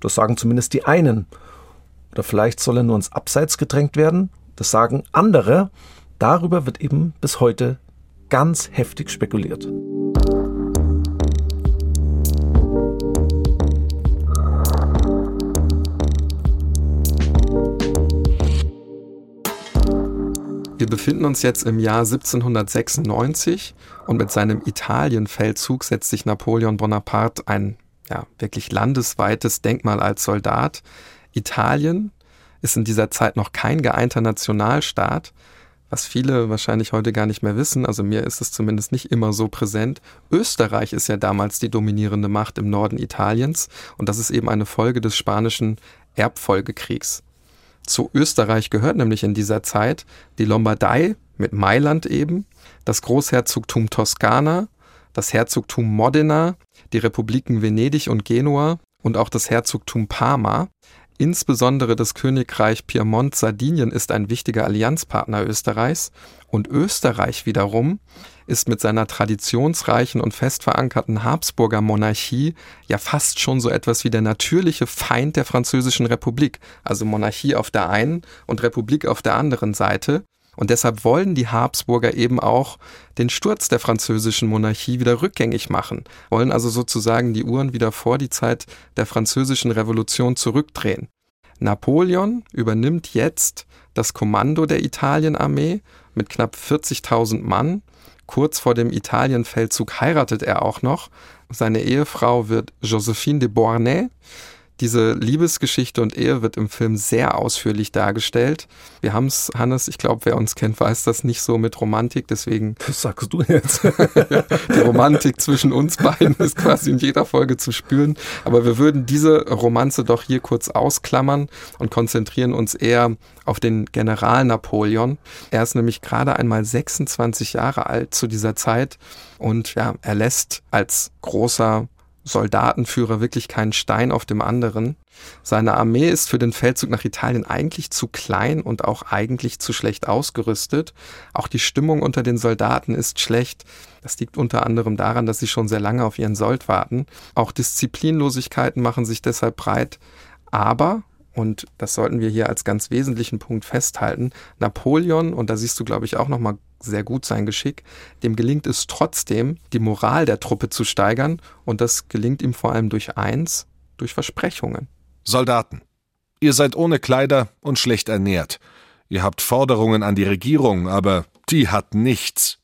Speaker 4: Das sagen zumindest die einen. Oder vielleicht soll er nur ins Abseits gedrängt werden. Das sagen andere. Darüber wird eben bis heute ganz heftig spekuliert.
Speaker 2: Wir befinden uns jetzt im Jahr 1796 und mit seinem Italienfeldzug setzt sich Napoleon Bonaparte ein ja, wirklich landesweites Denkmal als Soldat. Italien ist in dieser Zeit noch kein geeinter Nationalstaat, was viele wahrscheinlich heute gar nicht mehr wissen, also mir ist es zumindest nicht immer so präsent. Österreich ist ja damals die dominierende Macht im Norden Italiens und das ist eben eine Folge des spanischen Erbfolgekriegs. Zu Österreich gehört nämlich in dieser Zeit die Lombardei mit Mailand eben, das Großherzogtum Toskana, das Herzogtum Modena, die Republiken Venedig und Genua und auch das Herzogtum Parma. Insbesondere das Königreich Piemont-Sardinien ist ein wichtiger Allianzpartner Österreichs und Österreich wiederum ist mit seiner traditionsreichen und fest verankerten Habsburger Monarchie ja fast schon so etwas wie der natürliche Feind der französischen Republik, also Monarchie auf der einen und Republik auf der anderen Seite. Und deshalb wollen die Habsburger eben auch den Sturz der französischen Monarchie wieder rückgängig machen, wollen also sozusagen die Uhren wieder vor die Zeit der französischen Revolution zurückdrehen. Napoleon übernimmt jetzt das Kommando der Italienarmee mit knapp 40.000 Mann Kurz vor dem Italienfeldzug heiratet er auch noch. Seine Ehefrau wird Josephine de Beauharnais. Diese Liebesgeschichte und Ehe wird im Film sehr ausführlich dargestellt. Wir haben es, Hannes, ich glaube, wer uns kennt, weiß das nicht so mit Romantik, deswegen. [laughs]
Speaker 4: Das sagst du jetzt. [laughs]
Speaker 2: die Romantik zwischen uns beiden ist quasi in jeder Folge zu spüren. Aber wir würden diese Romanze doch hier kurz ausklammern und konzentrieren uns eher auf den General Napoleon. Er ist nämlich gerade einmal 26 Jahre alt zu dieser Zeit und ja, er lässt als großer Soldatenführer wirklich keinen Stein auf dem anderen. Seine Armee ist für den Feldzug nach Italien eigentlich zu klein und auch eigentlich zu schlecht ausgerüstet. Auch die Stimmung unter den Soldaten ist schlecht. Das liegt unter anderem daran, dass sie schon sehr lange auf ihren Sold warten. Auch Disziplinlosigkeiten machen sich deshalb breit. Aber und das sollten wir hier als ganz wesentlichen Punkt festhalten. Napoleon, und da siehst du, glaube ich, auch nochmal sehr gut sein Geschick, dem gelingt es trotzdem, die Moral der Truppe zu steigern, und das gelingt ihm vor allem durch eins, durch Versprechungen.
Speaker 5: Soldaten, ihr seid ohne Kleider und schlecht ernährt. Ihr habt Forderungen an die Regierung, aber die hat nichts.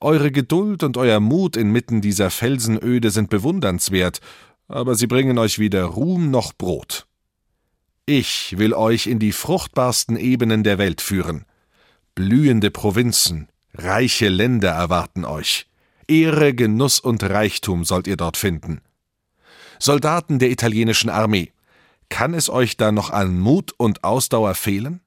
Speaker 5: Eure Geduld und euer Mut inmitten dieser Felsenöde sind bewundernswert, aber sie bringen euch weder Ruhm noch Brot. Ich will euch in die fruchtbarsten Ebenen der Welt führen. Blühende Provinzen, reiche Länder erwarten euch. Ehre, Genuss und Reichtum sollt ihr dort finden. Soldaten der italienischen Armee, kann es euch da noch an Mut und Ausdauer fehlen?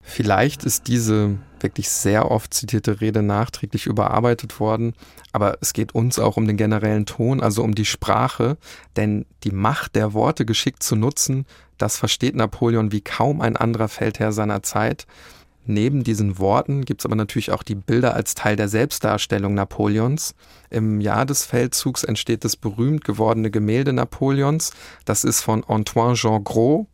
Speaker 2: Vielleicht ist diese wirklich sehr oft zitierte Rede nachträglich überarbeitet worden, aber es geht uns auch um den generellen Ton, also um die Sprache, denn die Macht der Worte geschickt zu nutzen, das versteht Napoleon wie kaum ein anderer Feldherr seiner Zeit. Neben diesen Worten gibt es aber natürlich auch die Bilder als Teil der Selbstdarstellung Napoleons. Im Jahr des Feldzugs entsteht das berühmt gewordene Gemälde Napoleons. Das ist von Antoine Jean Gros.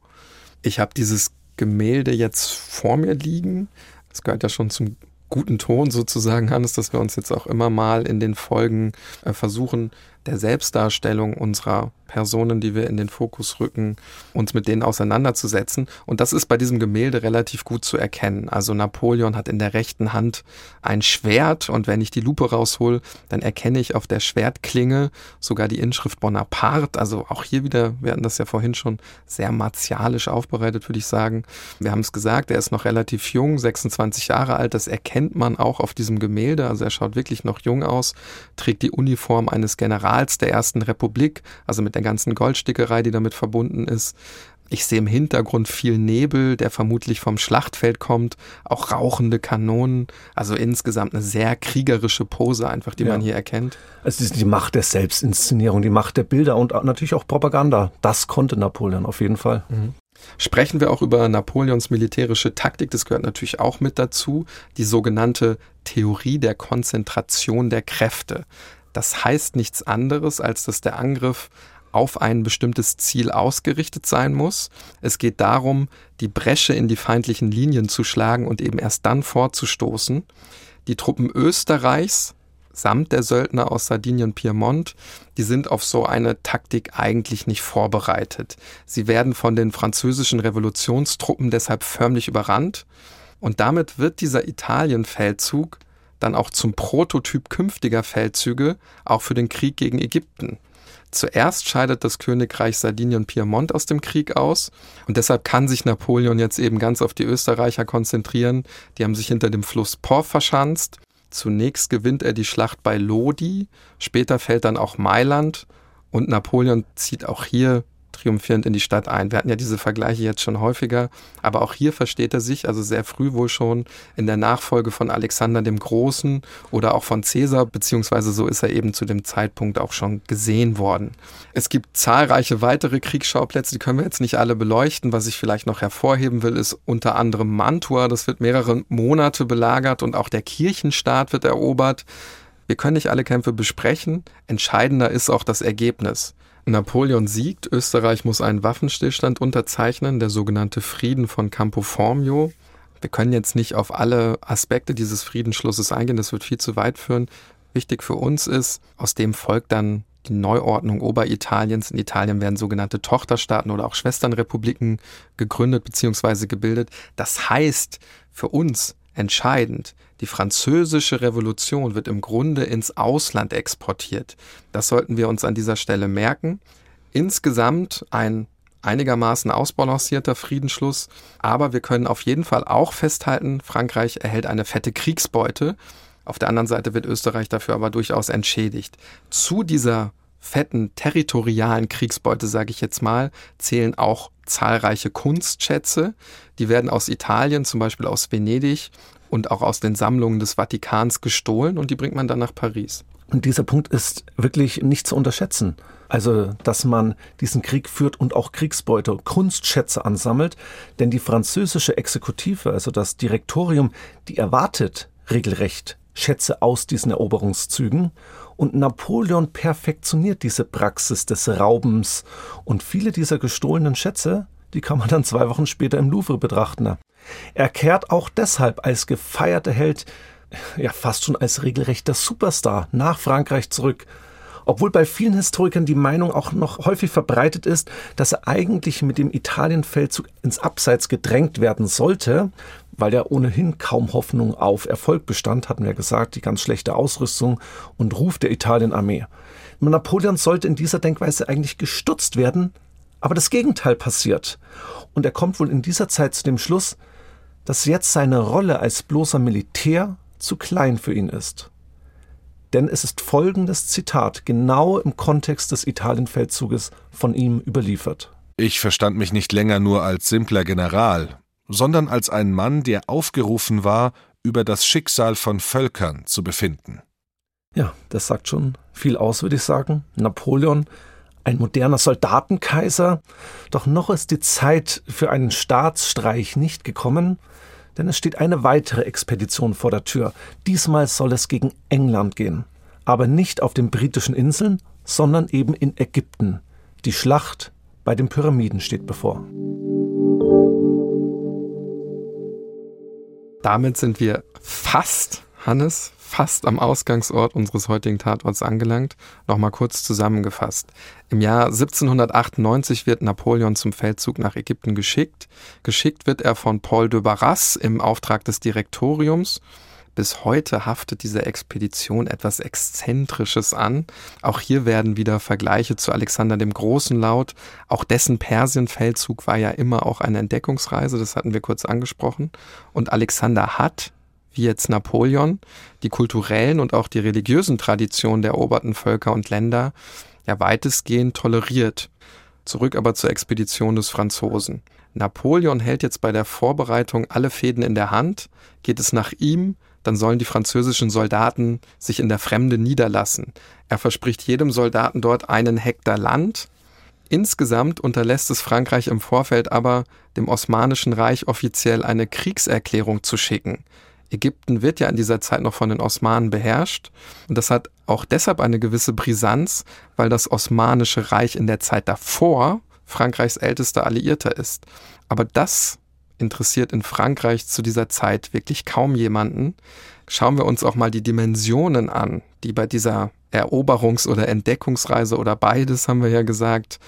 Speaker 2: Ich habe dieses Gemälde jetzt vor mir liegen. Das gehört ja schon zum guten Ton sozusagen, Hannes, dass wir uns jetzt auch immer mal in den Folgen äh, versuchen der Selbstdarstellung unserer Personen, die wir in den Fokus rücken, uns mit denen auseinanderzusetzen. Und das ist bei diesem Gemälde relativ gut zu erkennen. Also Napoleon hat in der rechten Hand ein Schwert und wenn ich die Lupe raushol, dann erkenne ich auf der Schwertklinge sogar die Inschrift Bonaparte. Also auch hier wieder, wir hatten das ja vorhin schon sehr martialisch aufbereitet, würde ich sagen. Wir haben es gesagt, er ist noch relativ jung, 26 Jahre alt. Das erkennt man auch auf diesem Gemälde. Also er schaut wirklich noch jung aus, trägt die Uniform eines Generals der ersten Republik, also mit der ganzen Goldstickerei, die damit verbunden ist. Ich sehe im Hintergrund viel Nebel, der vermutlich vom Schlachtfeld kommt, auch rauchende Kanonen. Also insgesamt eine sehr kriegerische Pose einfach, die ja. man hier erkennt.
Speaker 4: Es ist die Macht der Selbstinszenierung, die Macht der Bilder und natürlich auch Propaganda. Das konnte Napoleon auf jeden Fall. Mhm.
Speaker 2: Sprechen wir auch über Napoleons militärische Taktik, das gehört natürlich auch mit dazu, die sogenannte Theorie der Konzentration der Kräfte. Das heißt nichts anderes, als dass der Angriff auf ein bestimmtes Ziel ausgerichtet sein muss. Es geht darum, die Bresche in die feindlichen Linien zu schlagen und eben erst dann vorzustoßen. Die Truppen Österreichs samt der Söldner aus Sardinien Piemont, die sind auf so eine Taktik eigentlich nicht vorbereitet. Sie werden von den französischen Revolutionstruppen deshalb förmlich überrannt und damit wird dieser Italienfeldzug dann auch zum Prototyp künftiger Feldzüge, auch für den Krieg gegen Ägypten. Zuerst scheidet das Königreich Sardinien Piemont aus dem Krieg aus und deshalb kann sich Napoleon jetzt eben ganz auf die Österreicher konzentrieren. Die haben sich hinter dem Fluss Po verschanzt. Zunächst gewinnt er die Schlacht bei Lodi, später fällt dann auch Mailand und Napoleon zieht auch hier triumphierend in die Stadt ein. Wir hatten ja diese Vergleiche jetzt schon häufiger, aber auch hier versteht er sich, also sehr früh wohl schon, in der Nachfolge von Alexander dem Großen oder auch von Caesar, beziehungsweise so ist er eben zu dem Zeitpunkt auch schon gesehen worden. Es gibt zahlreiche weitere Kriegsschauplätze, die können wir jetzt nicht alle beleuchten. Was ich vielleicht noch hervorheben will, ist unter anderem Mantua, das wird mehrere Monate belagert und auch der Kirchenstaat wird erobert. Wir können nicht alle Kämpfe besprechen. Entscheidender ist auch das Ergebnis. Napoleon siegt, Österreich muss einen Waffenstillstand unterzeichnen, der sogenannte Frieden von Campo Formio. Wir können jetzt nicht auf alle Aspekte dieses Friedensschlusses eingehen, das wird viel zu weit führen. Wichtig für uns ist, aus dem folgt dann die Neuordnung Oberitaliens. In Italien werden sogenannte Tochterstaaten oder auch Schwesternrepubliken gegründet bzw. gebildet. Das heißt für uns entscheidend, die französische Revolution wird im Grunde ins Ausland exportiert. Das sollten wir uns an dieser Stelle merken. Insgesamt ein einigermaßen ausbalancierter Friedensschluss, aber wir können auf jeden Fall auch festhalten, Frankreich erhält eine fette Kriegsbeute. Auf der anderen Seite wird Österreich dafür aber durchaus entschädigt. Zu dieser fetten territorialen Kriegsbeute, sage ich jetzt mal, zählen auch zahlreiche Kunstschätze. Die werden aus Italien, zum Beispiel aus Venedig und auch aus den Sammlungen des Vatikans gestohlen und die bringt man dann nach Paris.
Speaker 4: Und dieser Punkt ist wirklich nicht zu unterschätzen. Also, dass man diesen Krieg führt und auch Kriegsbeute, Kunstschätze ansammelt. Denn die französische Exekutive, also das Direktorium, die erwartet regelrecht Schätze aus diesen Eroberungszügen. Und Napoleon perfektioniert diese Praxis des Raubens. Und viele dieser gestohlenen Schätze, die kann man dann zwei Wochen später im Louvre betrachten. Er kehrt auch deshalb als gefeierter Held, ja fast schon als regelrechter Superstar nach Frankreich zurück. Obwohl bei vielen Historikern die Meinung auch noch häufig verbreitet ist, dass er eigentlich mit dem Italienfeldzug ins Abseits gedrängt werden sollte, weil ja ohnehin kaum Hoffnung auf Erfolg bestand, hatten wir gesagt, die ganz schlechte Ausrüstung und Ruf der Italienarmee. Napoleon sollte in dieser Denkweise eigentlich gestutzt werden, aber das Gegenteil passiert. Und er kommt wohl in dieser Zeit zu dem Schluss, dass jetzt seine Rolle als bloßer Militär zu klein für ihn ist. Denn es ist folgendes Zitat genau im Kontext des Italienfeldzuges von ihm überliefert.
Speaker 5: Ich verstand mich nicht länger nur als simpler General, sondern als ein Mann, der aufgerufen war, über das Schicksal von Völkern zu befinden.
Speaker 4: Ja, das sagt schon viel aus, würde ich sagen. Napoleon, ein moderner Soldatenkaiser, doch noch ist die Zeit für einen Staatsstreich nicht gekommen, denn es steht eine weitere Expedition vor der Tür. Diesmal soll es gegen England gehen. Aber nicht auf den britischen Inseln, sondern eben in Ägypten. Die Schlacht bei den Pyramiden steht bevor.
Speaker 2: Damit sind wir fast, Hannes, fast am Ausgangsort unseres heutigen Tatorts angelangt. Nochmal kurz zusammengefasst. Im Jahr 1798 wird Napoleon zum Feldzug nach Ägypten geschickt. Geschickt wird er von Paul de Barras im Auftrag des Direktoriums. Bis heute haftet diese Expedition etwas Exzentrisches an. Auch hier werden wieder Vergleiche zu Alexander dem Großen laut. Auch dessen Persienfeldzug war ja immer auch eine Entdeckungsreise, das hatten wir kurz angesprochen. Und Alexander hat, wie jetzt Napoleon, die kulturellen und auch die religiösen Traditionen der eroberten Völker und Länder ja weitestgehend toleriert. Zurück aber zur Expedition des Franzosen. Napoleon hält jetzt bei der Vorbereitung alle Fäden in der Hand. Geht es nach ihm, dann sollen die französischen Soldaten sich in der Fremde niederlassen. Er verspricht jedem Soldaten dort einen Hektar Land. Insgesamt unterlässt es Frankreich im Vorfeld aber, dem Osmanischen Reich offiziell eine Kriegserklärung zu schicken. Ägypten wird ja in dieser Zeit noch von den Osmanen beherrscht und das hat auch deshalb eine gewisse Brisanz, weil das Osmanische Reich in der Zeit davor Frankreichs ältester Alliierter ist. Aber das interessiert in Frankreich zu dieser Zeit wirklich kaum jemanden. Schauen wir uns auch mal die Dimensionen an, die bei dieser Eroberungs- oder Entdeckungsreise oder beides, haben wir ja gesagt,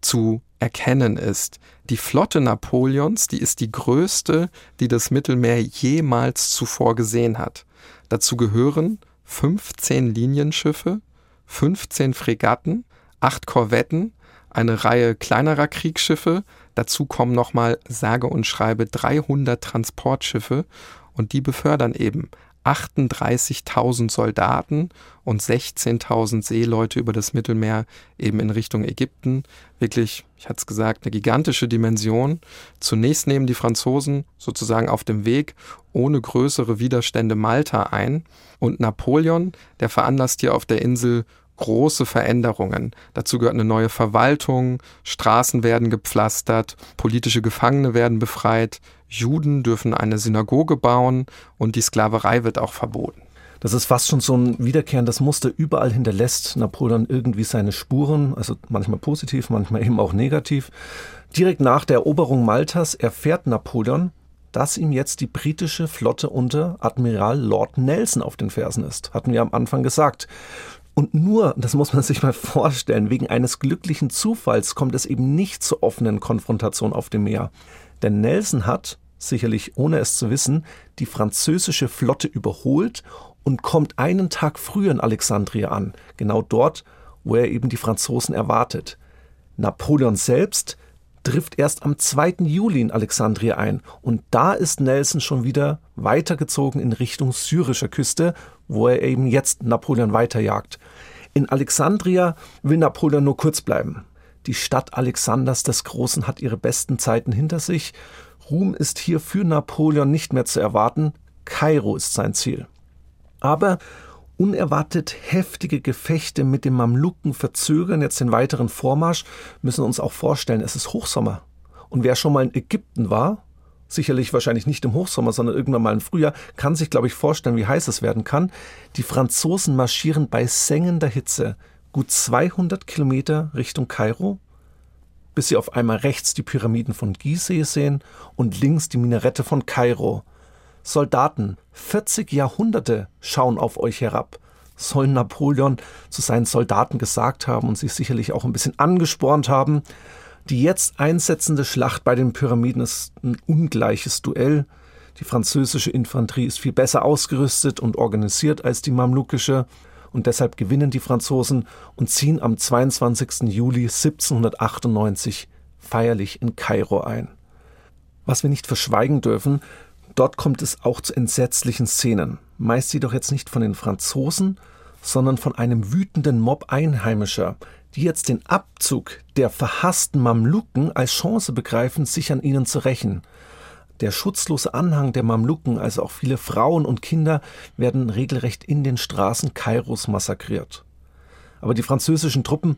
Speaker 2: zu erkennen ist. Die Flotte Napoleons, die ist die größte, die das Mittelmeer jemals zuvor gesehen hat. Dazu gehören 15 Linienschiffe, 15 Fregatten, 8 Korvetten, eine Reihe kleinerer Kriegsschiffe, Dazu kommen nochmal sage und schreibe 300 Transportschiffe und die befördern eben 38.000 Soldaten und 16.000 Seeleute über das Mittelmeer eben in Richtung Ägypten. Wirklich, ich hatte es gesagt, eine gigantische Dimension. Zunächst nehmen die Franzosen sozusagen auf dem Weg ohne größere Widerstände Malta ein und Napoleon, der veranlasst hier auf der Insel große Veränderungen. Dazu gehört eine neue Verwaltung, Straßen werden gepflastert, politische Gefangene werden befreit, Juden dürfen eine Synagoge bauen und die Sklaverei wird auch verboten.
Speaker 4: Das ist fast schon so ein wiederkehrendes Muster. Überall hinterlässt Napoleon irgendwie seine Spuren, also manchmal positiv, manchmal eben auch negativ. Direkt nach der Eroberung Maltas erfährt Napoleon, dass ihm jetzt die britische Flotte unter Admiral Lord Nelson auf den Fersen ist. Hatten wir am Anfang gesagt. Und nur, das muss man sich mal vorstellen, wegen eines glücklichen Zufalls kommt es eben nicht zur offenen Konfrontation auf dem Meer. Denn Nelson hat, sicherlich ohne es zu wissen, die französische Flotte überholt und kommt einen Tag früher in Alexandria an, genau dort, wo er eben die Franzosen erwartet. Napoleon selbst trifft erst am 2. Juli in Alexandria ein und da ist Nelson schon wieder weitergezogen in Richtung syrischer Küste, wo er eben jetzt Napoleon weiterjagt. In Alexandria will Napoleon nur kurz bleiben. Die Stadt Alexanders des Großen hat ihre besten Zeiten hinter sich. Ruhm ist hier für Napoleon nicht mehr zu erwarten. Kairo ist sein Ziel. Aber unerwartet heftige Gefechte mit den Mamluken verzögern jetzt den weiteren Vormarsch, müssen uns auch vorstellen, es ist Hochsommer. Und wer schon mal in Ägypten war, sicherlich wahrscheinlich nicht im Hochsommer, sondern irgendwann mal im Frühjahr, kann sich, glaube ich, vorstellen, wie heiß es werden kann. Die Franzosen marschieren bei sengender Hitze gut 200 Kilometer Richtung Kairo, bis sie auf einmal rechts die Pyramiden von Gizeh sehen und links die Minarette von Kairo. Soldaten, 40 Jahrhunderte schauen auf euch herab, soll Napoleon zu seinen Soldaten gesagt haben und sie sicherlich auch ein bisschen angespornt haben. Die jetzt einsetzende Schlacht bei den Pyramiden ist ein ungleiches Duell. Die französische Infanterie ist viel besser ausgerüstet und organisiert als die mamlukische und deshalb gewinnen die Franzosen und ziehen am 22. Juli 1798 feierlich in Kairo ein. Was wir nicht verschweigen dürfen, dort kommt es auch zu entsetzlichen Szenen, meist jedoch jetzt nicht von den Franzosen, sondern von einem wütenden Mob Einheimischer, die jetzt den Abzug der verhassten Mamluken als Chance begreifen, sich an ihnen zu rächen. Der schutzlose Anhang der Mamluken, also auch viele Frauen und Kinder, werden regelrecht in den Straßen Kairos massakriert. Aber die französischen Truppen,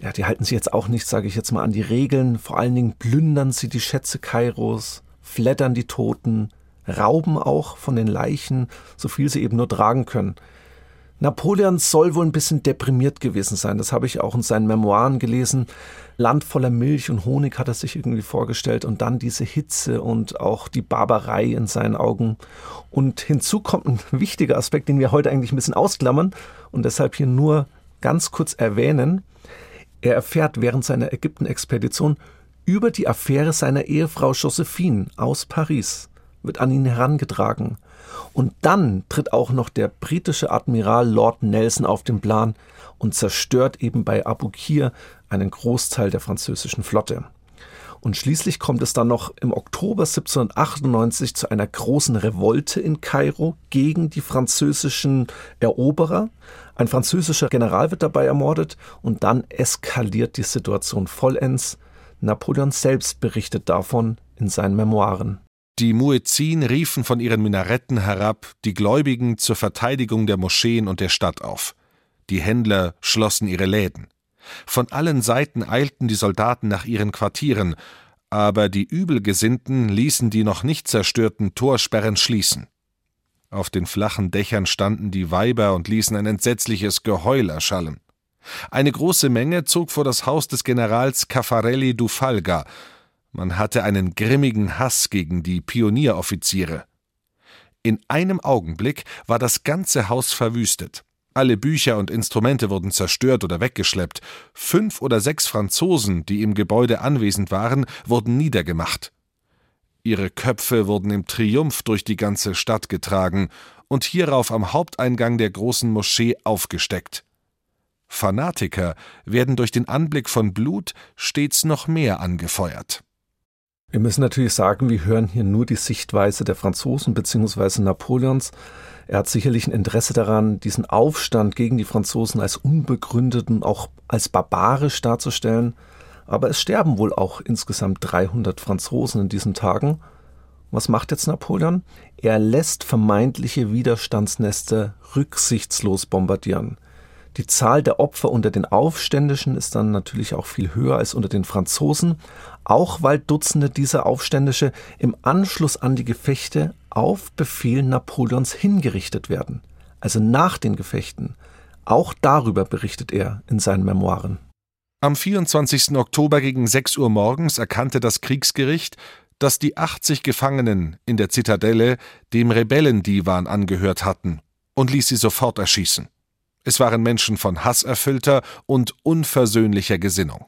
Speaker 4: ja, die halten sich jetzt auch nicht, sage ich jetzt mal, an die Regeln. Vor allen Dingen plündern sie die Schätze Kairos, flettern die Toten, rauben auch von den Leichen, so viel sie eben nur tragen können. Napoleon soll wohl ein bisschen deprimiert gewesen sein. Das habe ich auch in seinen Memoiren gelesen. Land voller Milch und Honig hat er sich irgendwie vorgestellt und dann diese Hitze und auch die Barbarei in seinen Augen. Und hinzu kommt ein [laughs] wichtiger Aspekt, den wir heute eigentlich ein bisschen ausklammern und deshalb hier nur ganz kurz erwähnen. Er erfährt während seiner Ägypten-Expedition über die Affäre seiner Ehefrau Josephine aus Paris, wird an ihn herangetragen. Und dann tritt auch noch der britische Admiral Lord Nelson auf den Plan und zerstört eben bei Abukir einen Großteil der französischen Flotte. Und schließlich kommt es dann noch im Oktober 1798 zu einer großen Revolte in Kairo gegen die französischen Eroberer. Ein französischer General wird dabei ermordet und dann eskaliert die Situation vollends. Napoleon selbst berichtet davon in seinen Memoiren.
Speaker 5: Die Muezzin riefen von ihren Minaretten herab die Gläubigen zur Verteidigung der Moscheen und der Stadt auf. Die Händler schlossen ihre Läden. Von allen Seiten eilten die Soldaten nach ihren Quartieren, aber die Übelgesinnten ließen die noch nicht zerstörten Torsperren schließen. Auf den flachen Dächern standen die Weiber und ließen ein entsetzliches Geheul erschallen. Eine große Menge zog vor das Haus des Generals Caffarelli du Falga, man hatte einen grimmigen Hass gegen die Pionieroffiziere. In einem Augenblick war das ganze Haus verwüstet. Alle Bücher und Instrumente wurden zerstört oder weggeschleppt. Fünf oder sechs Franzosen, die im Gebäude anwesend waren, wurden niedergemacht. Ihre Köpfe wurden im Triumph durch die ganze Stadt getragen und hierauf am Haupteingang der großen Moschee aufgesteckt. Fanatiker werden durch den Anblick von Blut stets noch mehr angefeuert.
Speaker 4: Wir müssen natürlich sagen, wir hören hier nur die Sichtweise der Franzosen bzw. Napoleons. Er hat sicherlich ein Interesse daran, diesen Aufstand gegen die Franzosen als unbegründet und auch als barbarisch darzustellen. Aber es sterben wohl auch insgesamt 300 Franzosen in diesen Tagen. Was macht jetzt Napoleon? Er lässt vermeintliche Widerstandsnester rücksichtslos bombardieren. Die Zahl der Opfer unter den Aufständischen ist dann natürlich auch viel höher als unter den Franzosen, auch weil Dutzende dieser Aufständische im Anschluss an die Gefechte auf Befehl Napoleons hingerichtet werden, also nach den Gefechten. Auch darüber berichtet er in seinen Memoiren.
Speaker 5: Am 24. Oktober gegen 6 Uhr morgens erkannte das Kriegsgericht, dass die 80 Gefangenen in der Zitadelle dem Rebellendivan angehört hatten und ließ sie sofort erschießen. Es waren Menschen von hasserfüllter und unversöhnlicher Gesinnung.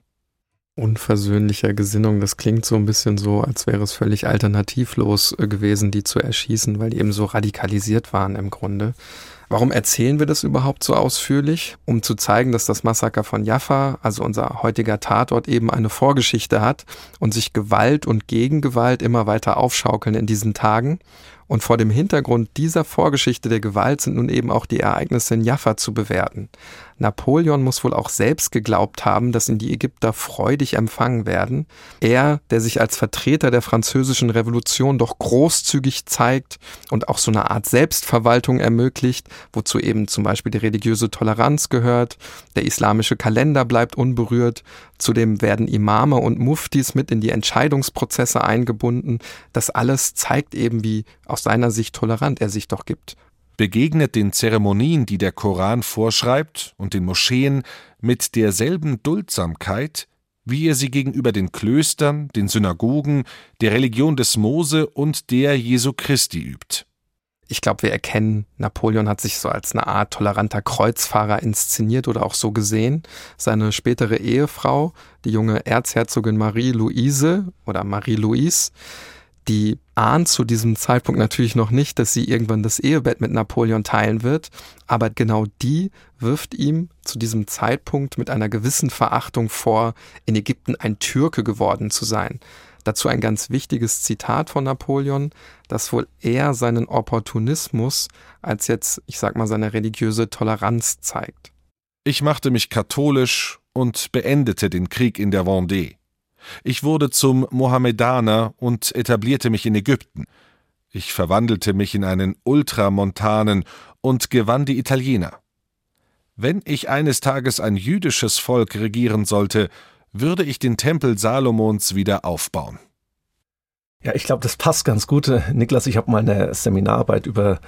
Speaker 2: Unversöhnlicher Gesinnung, das klingt so ein bisschen so, als wäre es völlig alternativlos äh, gewesen, die zu erschießen, weil die eben so radikalisiert waren im Grunde. Warum erzählen wir das überhaupt so ausführlich? Um zu zeigen, dass das Massaker von Jaffa, also unser heutiger Tatort, eben eine Vorgeschichte hat und sich Gewalt und Gegengewalt immer weiter aufschaukeln in diesen Tagen und vor dem Hintergrund dieser Vorgeschichte der Gewalt sind nun eben auch die Ereignisse in Jaffa zu bewerten. Napoleon muss wohl auch selbst geglaubt haben, dass ihn die Ägypter freudig empfangen werden. Er, der sich als Vertreter der französischen Revolution doch großzügig zeigt und auch so eine Art Selbstverwaltung ermöglicht, wozu eben zum Beispiel die religiöse Toleranz gehört, der islamische Kalender bleibt unberührt, zudem werden Imame und Muftis mit in die Entscheidungsprozesse eingebunden. Das alles zeigt eben, wie aus seiner Sicht tolerant er sich doch gibt
Speaker 5: begegnet den Zeremonien, die der Koran vorschreibt, und den Moscheen mit derselben Duldsamkeit, wie er sie gegenüber den Klöstern, den Synagogen, der Religion des Mose und der Jesu Christi übt.
Speaker 2: Ich glaube, wir erkennen, Napoleon hat sich so als eine Art toleranter Kreuzfahrer inszeniert oder auch so gesehen. Seine spätere Ehefrau, die junge Erzherzogin Marie-Louise oder Marie-Louise, die ahnt zu diesem Zeitpunkt natürlich noch nicht, dass sie irgendwann das Ehebett mit Napoleon teilen wird, aber genau die wirft ihm zu diesem Zeitpunkt mit einer gewissen Verachtung vor, in Ägypten ein Türke geworden zu sein. Dazu ein ganz wichtiges Zitat von Napoleon, das wohl eher seinen Opportunismus als jetzt, ich sag mal, seine religiöse Toleranz zeigt.
Speaker 5: Ich machte mich katholisch und beendete den Krieg in der Vendée. Ich wurde zum Mohammedaner und etablierte mich in Ägypten. Ich verwandelte mich in einen Ultramontanen und gewann die Italiener. Wenn ich eines Tages ein jüdisches Volk regieren sollte, würde ich den Tempel Salomons wieder aufbauen.
Speaker 4: Ja, ich glaube, das passt ganz gut. Niklas, ich habe mal eine Seminararbeit über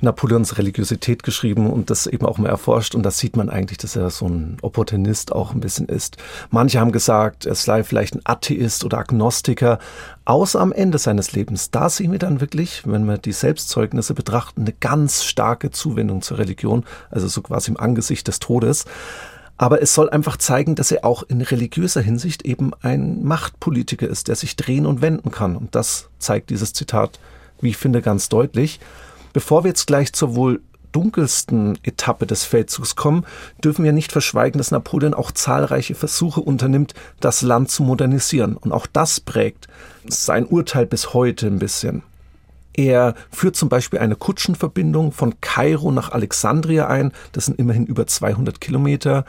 Speaker 4: Napoleons Religiosität geschrieben und das eben auch mal erforscht. Und da sieht man eigentlich, dass er so ein Opportunist auch ein bisschen ist. Manche haben gesagt, er sei vielleicht ein Atheist oder Agnostiker. Außer am Ende seines Lebens. Da sehen wir dann wirklich, wenn wir die Selbstzeugnisse betrachten, eine ganz starke Zuwendung zur Religion. Also so quasi im Angesicht des Todes. Aber es soll einfach zeigen, dass er auch in religiöser Hinsicht eben ein Machtpolitiker ist, der sich drehen und wenden kann. Und das zeigt dieses Zitat, wie ich finde, ganz deutlich. Bevor wir jetzt gleich zur wohl dunkelsten Etappe des Feldzugs kommen, dürfen wir nicht verschweigen, dass Napoleon auch zahlreiche Versuche unternimmt, das Land zu modernisieren. Und auch das prägt sein Urteil bis heute ein bisschen. Er führt zum Beispiel eine Kutschenverbindung von Kairo nach Alexandria ein. Das sind immerhin über 200 Kilometer.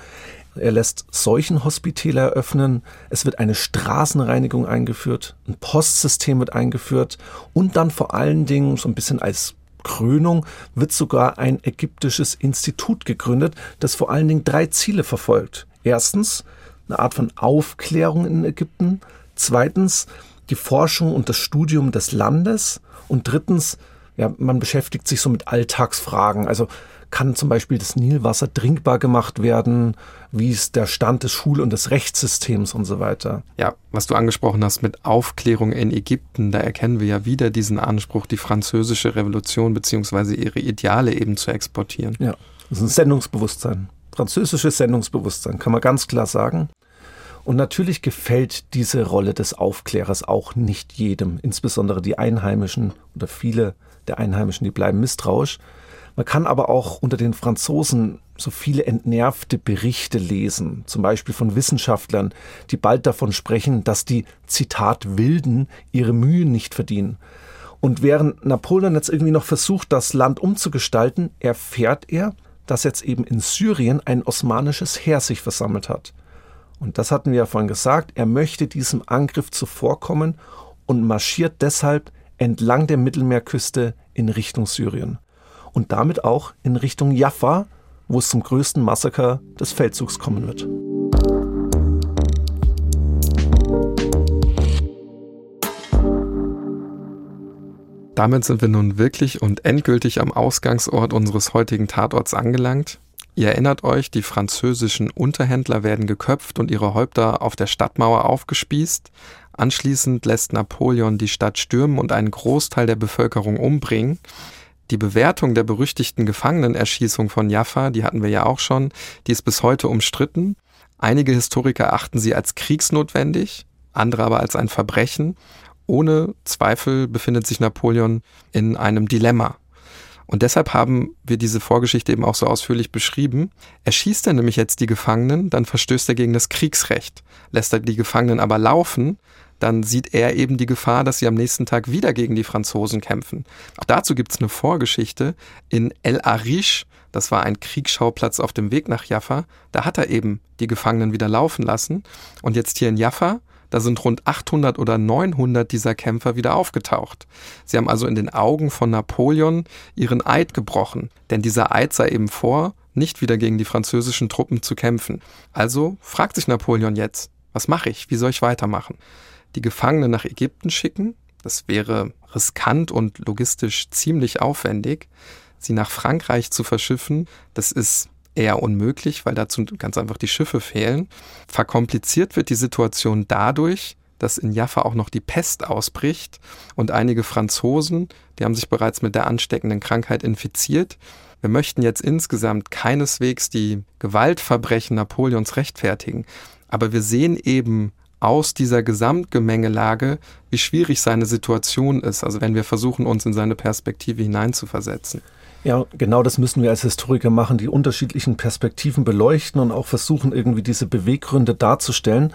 Speaker 4: Er lässt Seuchenhospitäle eröffnen. Es wird eine Straßenreinigung eingeführt. Ein Postsystem wird eingeführt. Und dann vor allen Dingen, so ein bisschen als Krönung, wird sogar ein ägyptisches Institut gegründet, das vor allen Dingen drei Ziele verfolgt. Erstens, eine Art von Aufklärung in Ägypten. Zweitens, die Forschung und das Studium des Landes. Und drittens, ja, man beschäftigt sich so mit Alltagsfragen. Also kann zum Beispiel das Nilwasser trinkbar gemacht werden? Wie ist der Stand des Schul- und des Rechtssystems und so weiter?
Speaker 2: Ja, was du angesprochen hast mit Aufklärung in Ägypten, da erkennen wir ja wieder diesen Anspruch, die französische Revolution bzw. ihre Ideale eben zu exportieren.
Speaker 4: Ja, das ist ein Sendungsbewusstsein. Französisches Sendungsbewusstsein, kann man ganz klar sagen. Und natürlich gefällt diese Rolle des Aufklärers auch nicht jedem, insbesondere die Einheimischen oder viele der Einheimischen, die bleiben misstrauisch. Man kann aber auch unter den Franzosen so viele entnervte Berichte lesen, zum Beispiel von Wissenschaftlern, die bald davon sprechen, dass die Zitat Wilden ihre Mühen nicht verdienen. Und während Napoleon jetzt irgendwie noch versucht, das Land umzugestalten, erfährt er, dass jetzt eben in Syrien ein osmanisches Heer sich versammelt hat. Und das hatten wir ja vorhin gesagt, er möchte diesem Angriff zuvorkommen und marschiert deshalb entlang der Mittelmeerküste in Richtung Syrien. Und damit auch in Richtung Jaffa, wo es zum größten Massaker des Feldzugs kommen wird.
Speaker 2: Damit sind wir nun wirklich und endgültig am Ausgangsort unseres heutigen Tatorts angelangt. Ihr erinnert euch, die französischen Unterhändler werden geköpft und ihre Häupter auf der Stadtmauer aufgespießt. Anschließend lässt Napoleon die Stadt stürmen und einen Großteil der Bevölkerung umbringen. Die Bewertung der berüchtigten Gefangenenerschießung von Jaffa, die hatten wir ja auch schon, die ist bis heute umstritten. Einige Historiker erachten sie als kriegsnotwendig, andere aber als ein Verbrechen. Ohne Zweifel befindet sich Napoleon in einem Dilemma. Und deshalb haben wir diese Vorgeschichte eben auch so ausführlich beschrieben. Erschießt er nämlich jetzt die Gefangenen, dann verstößt er gegen das Kriegsrecht. Lässt er die Gefangenen aber laufen, dann sieht er eben die Gefahr, dass sie am nächsten Tag wieder gegen die Franzosen kämpfen. Auch dazu gibt es eine Vorgeschichte. In El Arish, das war ein Kriegsschauplatz auf dem Weg nach Jaffa, da hat er eben die Gefangenen wieder laufen lassen. Und jetzt hier in Jaffa da sind rund 800 oder 900 dieser Kämpfer wieder aufgetaucht. Sie haben also in den Augen von Napoleon ihren Eid gebrochen, denn dieser Eid sah eben vor, nicht wieder gegen die französischen Truppen zu kämpfen. Also fragt sich Napoleon jetzt, was mache ich, wie soll ich weitermachen? Die Gefangenen nach Ägypten schicken, das wäre riskant und logistisch ziemlich aufwendig. Sie nach Frankreich zu verschiffen, das ist eher unmöglich, weil dazu ganz einfach die Schiffe fehlen. Verkompliziert wird die Situation dadurch, dass in Jaffa auch noch die Pest ausbricht und einige Franzosen, die haben sich bereits mit der ansteckenden Krankheit infiziert. Wir möchten jetzt insgesamt keineswegs die Gewaltverbrechen Napoleons rechtfertigen, aber wir sehen eben aus dieser Gesamtgemengelage, wie schwierig seine Situation ist, also wenn wir versuchen, uns in seine Perspektive hineinzuversetzen.
Speaker 4: Ja, genau das müssen wir als Historiker machen, die unterschiedlichen Perspektiven beleuchten und auch versuchen, irgendwie diese Beweggründe darzustellen.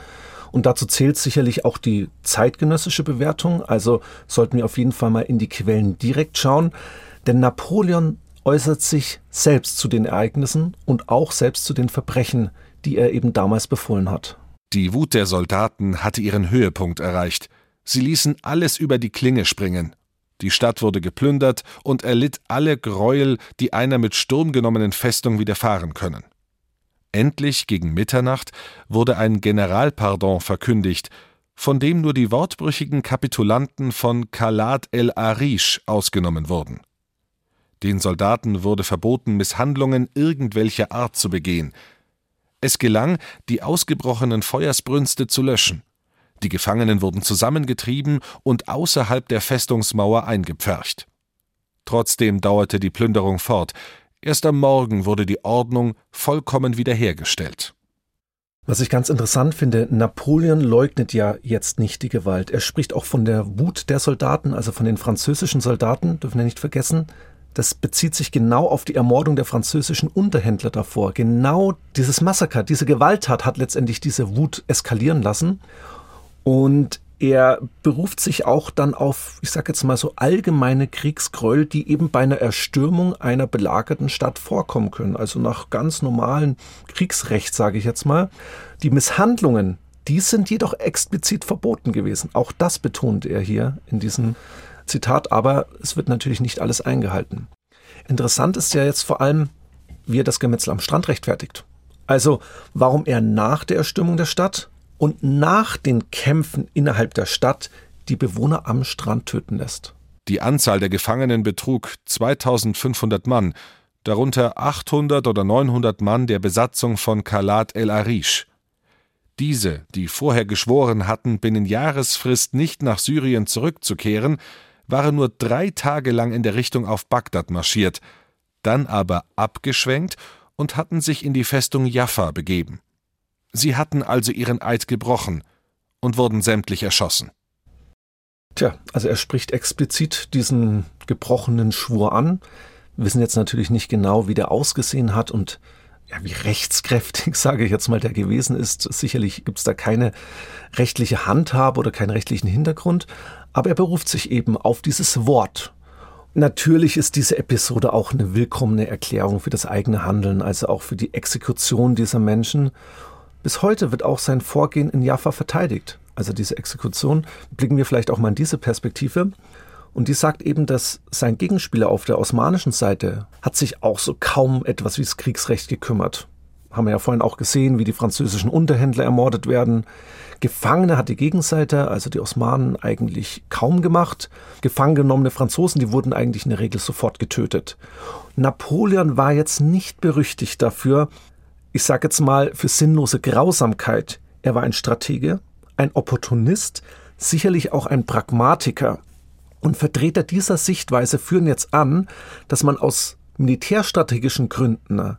Speaker 4: Und dazu zählt sicherlich auch die zeitgenössische Bewertung. Also sollten wir auf jeden Fall mal in die Quellen direkt schauen. Denn Napoleon äußert sich selbst zu den Ereignissen und auch selbst zu den Verbrechen, die er eben damals befohlen hat.
Speaker 5: Die Wut der Soldaten hatte ihren Höhepunkt erreicht. Sie ließen alles über die Klinge springen die Stadt wurde geplündert und erlitt alle Gräuel, die einer mit Sturm genommenen Festung widerfahren können. Endlich gegen Mitternacht wurde ein Generalpardon verkündigt, von dem nur die wortbrüchigen Kapitulanten von Kalat el Arish ausgenommen wurden. Den Soldaten wurde verboten, Misshandlungen irgendwelcher Art zu begehen. Es gelang, die ausgebrochenen Feuersbrünste zu löschen. Die Gefangenen wurden zusammengetrieben und außerhalb der Festungsmauer eingepfercht. Trotzdem dauerte die Plünderung fort. Erst am Morgen wurde die Ordnung vollkommen wiederhergestellt.
Speaker 4: Was ich ganz interessant finde, Napoleon leugnet ja jetzt nicht die Gewalt. Er spricht auch von der Wut der Soldaten, also von den französischen Soldaten, dürfen wir nicht vergessen. Das bezieht sich genau auf die Ermordung der französischen Unterhändler davor. Genau dieses Massaker, diese Gewalttat hat letztendlich diese Wut eskalieren lassen. Und er beruft sich auch dann auf, ich sage jetzt mal so allgemeine Kriegsgräuel, die eben bei einer Erstürmung einer belagerten Stadt vorkommen können. Also nach ganz normalen Kriegsrecht, sage ich jetzt mal. Die Misshandlungen, die sind jedoch explizit verboten gewesen. Auch das betont er hier in diesem Zitat, aber es wird natürlich nicht alles eingehalten. Interessant ist ja jetzt vor allem, wie er das Gemetzel am Strand rechtfertigt. Also, warum er nach der Erstürmung der Stadt und nach den Kämpfen innerhalb der Stadt die Bewohner am Strand töten lässt.
Speaker 5: Die Anzahl der Gefangenen betrug 2500 Mann, darunter 800 oder 900 Mann der Besatzung von Kalat el Arish. Diese, die vorher geschworen hatten, binnen Jahresfrist nicht nach Syrien zurückzukehren, waren nur drei Tage lang in der Richtung auf Bagdad marschiert, dann aber abgeschwenkt und hatten sich in die Festung Jaffa begeben. Sie hatten also ihren Eid gebrochen und wurden sämtlich erschossen.
Speaker 4: Tja, also er spricht explizit diesen gebrochenen Schwur an. Wir wissen jetzt natürlich nicht genau, wie der ausgesehen hat und ja, wie rechtskräftig, [laughs] sage ich jetzt mal, der gewesen ist. Sicherlich gibt es da keine rechtliche Handhabe oder keinen rechtlichen Hintergrund, aber er beruft sich eben auf dieses Wort. Natürlich ist diese Episode auch eine willkommene Erklärung für das eigene Handeln, also auch für die Exekution dieser Menschen. Bis heute wird auch sein Vorgehen in Jaffa verteidigt. Also diese Exekution, blicken wir vielleicht auch mal in diese Perspektive. Und die sagt eben, dass sein Gegenspieler auf der osmanischen Seite hat sich auch so kaum etwas wie das Kriegsrecht gekümmert. Haben wir ja vorhin auch gesehen, wie die französischen Unterhändler ermordet werden. Gefangene hat die Gegenseite, also die Osmanen, eigentlich kaum gemacht. Gefangen genommene Franzosen, die wurden eigentlich in der Regel sofort getötet. Napoleon war jetzt nicht berüchtigt dafür, ich sage jetzt mal, für sinnlose Grausamkeit. Er war ein Stratege, ein Opportunist, sicherlich auch ein Pragmatiker. Und Vertreter dieser Sichtweise führen jetzt an, dass man aus militärstrategischen Gründen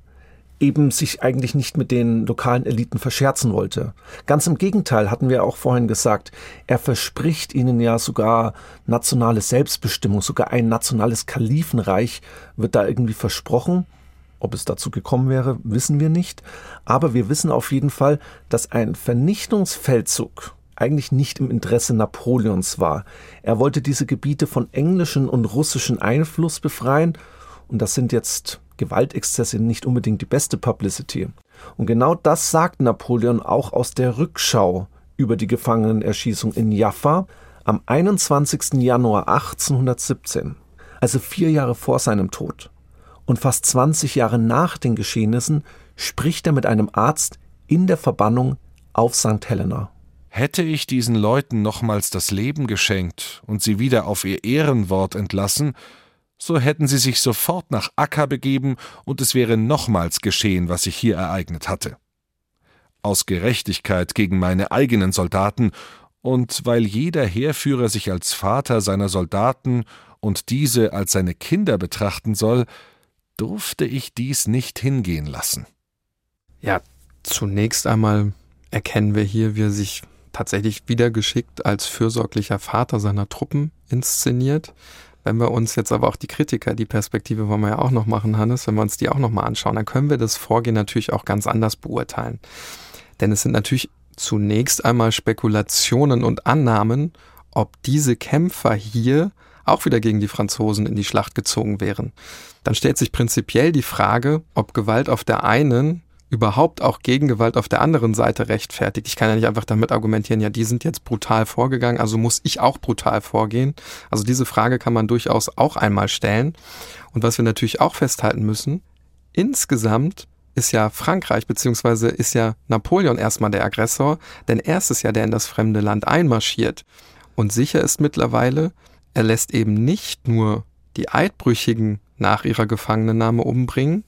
Speaker 4: eben sich eigentlich nicht mit den lokalen Eliten verscherzen wollte. Ganz im Gegenteil hatten wir auch vorhin gesagt, er verspricht ihnen ja sogar nationale Selbstbestimmung, sogar ein nationales Kalifenreich wird da irgendwie versprochen. Ob es dazu gekommen wäre, wissen wir nicht. Aber wir wissen auf jeden Fall, dass ein Vernichtungsfeldzug eigentlich nicht im Interesse Napoleons war. Er wollte diese Gebiete von englischen und russischen Einfluss befreien. Und das sind jetzt Gewaltexzesse nicht unbedingt die beste Publicity. Und genau das sagt Napoleon auch aus der Rückschau über die Gefangenenerschießung in Jaffa am 21. Januar 1817, also vier Jahre vor seinem Tod und fast 20 Jahre nach den Geschehnissen spricht er mit einem Arzt in der Verbannung auf St. Helena.
Speaker 5: Hätte ich diesen Leuten nochmals das Leben geschenkt und sie wieder auf ihr Ehrenwort entlassen, so hätten sie sich sofort nach Akka begeben und es wäre nochmals geschehen, was sich hier ereignet hatte. Aus Gerechtigkeit gegen meine eigenen Soldaten und weil jeder Heerführer sich als Vater seiner Soldaten und diese als seine Kinder betrachten soll, durfte ich dies nicht hingehen lassen.
Speaker 2: Ja, zunächst einmal erkennen wir hier, wie er sich tatsächlich wieder geschickt als fürsorglicher Vater seiner Truppen inszeniert. Wenn wir uns jetzt aber auch die Kritiker, die Perspektive wollen wir ja auch noch machen, Hannes, wenn wir uns die auch noch mal anschauen, dann können wir das Vorgehen natürlich auch ganz anders beurteilen. Denn es sind natürlich zunächst einmal Spekulationen und Annahmen, ob diese Kämpfer hier auch wieder gegen die Franzosen in die Schlacht gezogen wären. Dann stellt sich prinzipiell die Frage, ob Gewalt auf der einen überhaupt auch Gegengewalt auf der anderen Seite rechtfertigt. Ich kann ja nicht einfach damit argumentieren, ja, die sind jetzt brutal vorgegangen, also muss ich auch brutal vorgehen. Also diese Frage kann man durchaus auch einmal stellen. Und was wir natürlich auch festhalten müssen, insgesamt ist ja Frankreich, beziehungsweise ist ja Napoleon erstmal der Aggressor, denn er ist es ja, der in das fremde Land einmarschiert. Und sicher ist mittlerweile, er lässt eben nicht nur die Eidbrüchigen nach ihrer Gefangenennahme umbringen.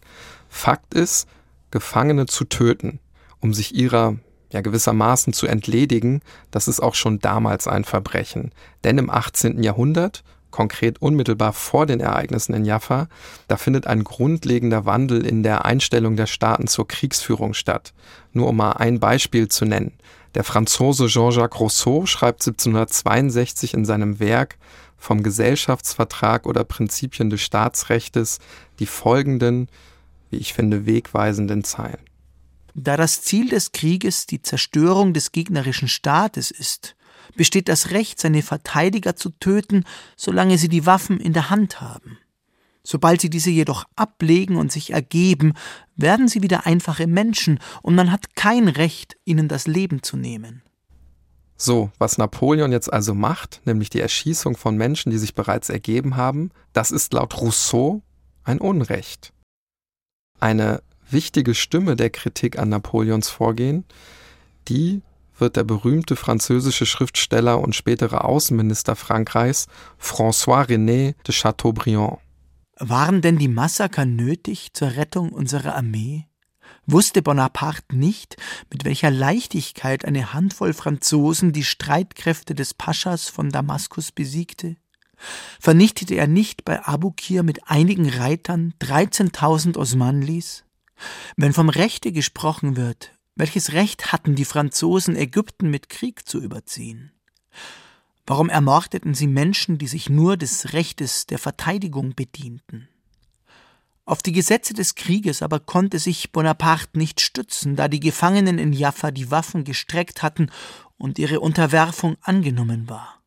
Speaker 2: Fakt ist, Gefangene zu töten, um sich ihrer ja gewissermaßen zu entledigen, das ist auch schon damals ein Verbrechen. Denn im 18. Jahrhundert, konkret unmittelbar vor den Ereignissen in Jaffa, da findet ein grundlegender Wandel in der Einstellung der Staaten zur Kriegsführung statt. Nur um mal ein Beispiel zu nennen. Der Franzose Jean-Jacques Rousseau schreibt 1762 in seinem Werk vom Gesellschaftsvertrag oder Prinzipien des Staatsrechtes die folgenden, wie ich finde, wegweisenden Zeilen.
Speaker 3: Da das Ziel des Krieges die Zerstörung des gegnerischen Staates ist, besteht das Recht, seine Verteidiger zu töten, solange sie die Waffen in der Hand haben. Sobald sie diese jedoch ablegen und sich ergeben, werden sie wieder einfache Menschen, und man hat kein Recht, ihnen das Leben zu nehmen.
Speaker 2: So, was Napoleon jetzt also macht, nämlich die Erschießung von Menschen, die sich bereits ergeben haben, das ist laut Rousseau ein Unrecht. Eine wichtige Stimme der Kritik an Napoleons Vorgehen, die wird der berühmte französische Schriftsteller und spätere Außenminister Frankreichs François René de Chateaubriand.
Speaker 3: Waren denn die Massaker nötig zur Rettung unserer Armee? Wusste Bonaparte nicht, mit welcher Leichtigkeit eine Handvoll Franzosen die Streitkräfte des Paschas von Damaskus besiegte? Vernichtete er nicht bei Abukir mit einigen Reitern 13.000 Osmanlis? Wenn vom Rechte gesprochen wird, welches Recht hatten die Franzosen, Ägypten mit Krieg zu überziehen? Warum ermordeten sie Menschen, die sich nur des Rechtes der Verteidigung bedienten? Auf die Gesetze des Krieges aber konnte sich Bonaparte nicht stützen, da die Gefangenen in Jaffa die Waffen gestreckt hatten und ihre Unterwerfung angenommen war.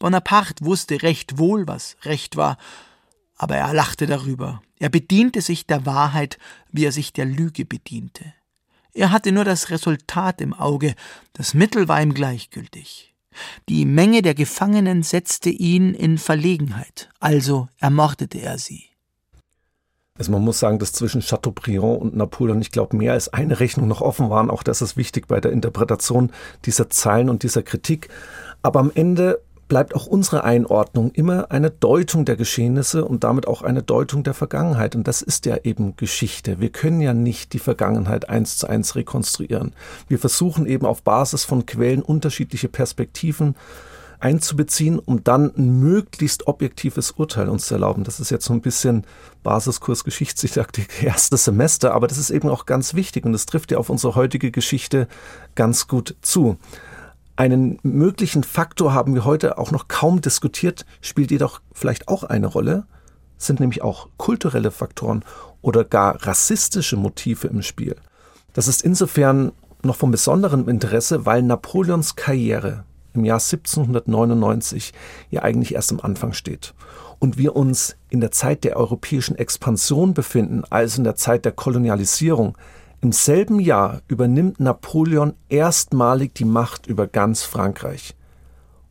Speaker 3: Bonaparte wusste recht wohl, was Recht war, aber er lachte darüber. Er bediente sich der Wahrheit, wie er sich der Lüge bediente. Er hatte nur das Resultat im Auge, das Mittel war ihm gleichgültig. Die Menge der Gefangenen setzte ihn in Verlegenheit, also ermordete er sie.
Speaker 4: Also man muss sagen, dass zwischen Chateaubriand und Napoleon, ich glaube, mehr als eine Rechnung noch offen waren. Auch das ist wichtig bei der Interpretation dieser Zeilen und dieser Kritik. Aber am Ende bleibt auch unsere Einordnung immer eine Deutung der Geschehnisse und damit auch eine Deutung der Vergangenheit. Und das ist ja eben Geschichte. Wir können ja nicht die Vergangenheit eins zu eins rekonstruieren. Wir versuchen eben auf Basis von Quellen unterschiedliche Perspektiven einzubeziehen, um dann ein möglichst objektives Urteil uns zu erlauben. Das ist jetzt so ein bisschen Basiskurs Geschichtsdidaktik, [laughs] erstes Semester, aber das ist eben auch ganz wichtig und es trifft ja auf unsere heutige Geschichte ganz gut zu. Einen möglichen Faktor haben wir heute auch noch kaum diskutiert, spielt jedoch vielleicht auch eine Rolle, sind nämlich auch kulturelle Faktoren oder gar rassistische Motive im Spiel. Das ist insofern noch von besonderem Interesse, weil Napoleons Karriere im Jahr 1799 ja eigentlich erst am Anfang steht und wir uns in der Zeit der europäischen Expansion befinden, also in der Zeit der Kolonialisierung, im selben Jahr übernimmt Napoleon erstmalig die Macht über ganz Frankreich.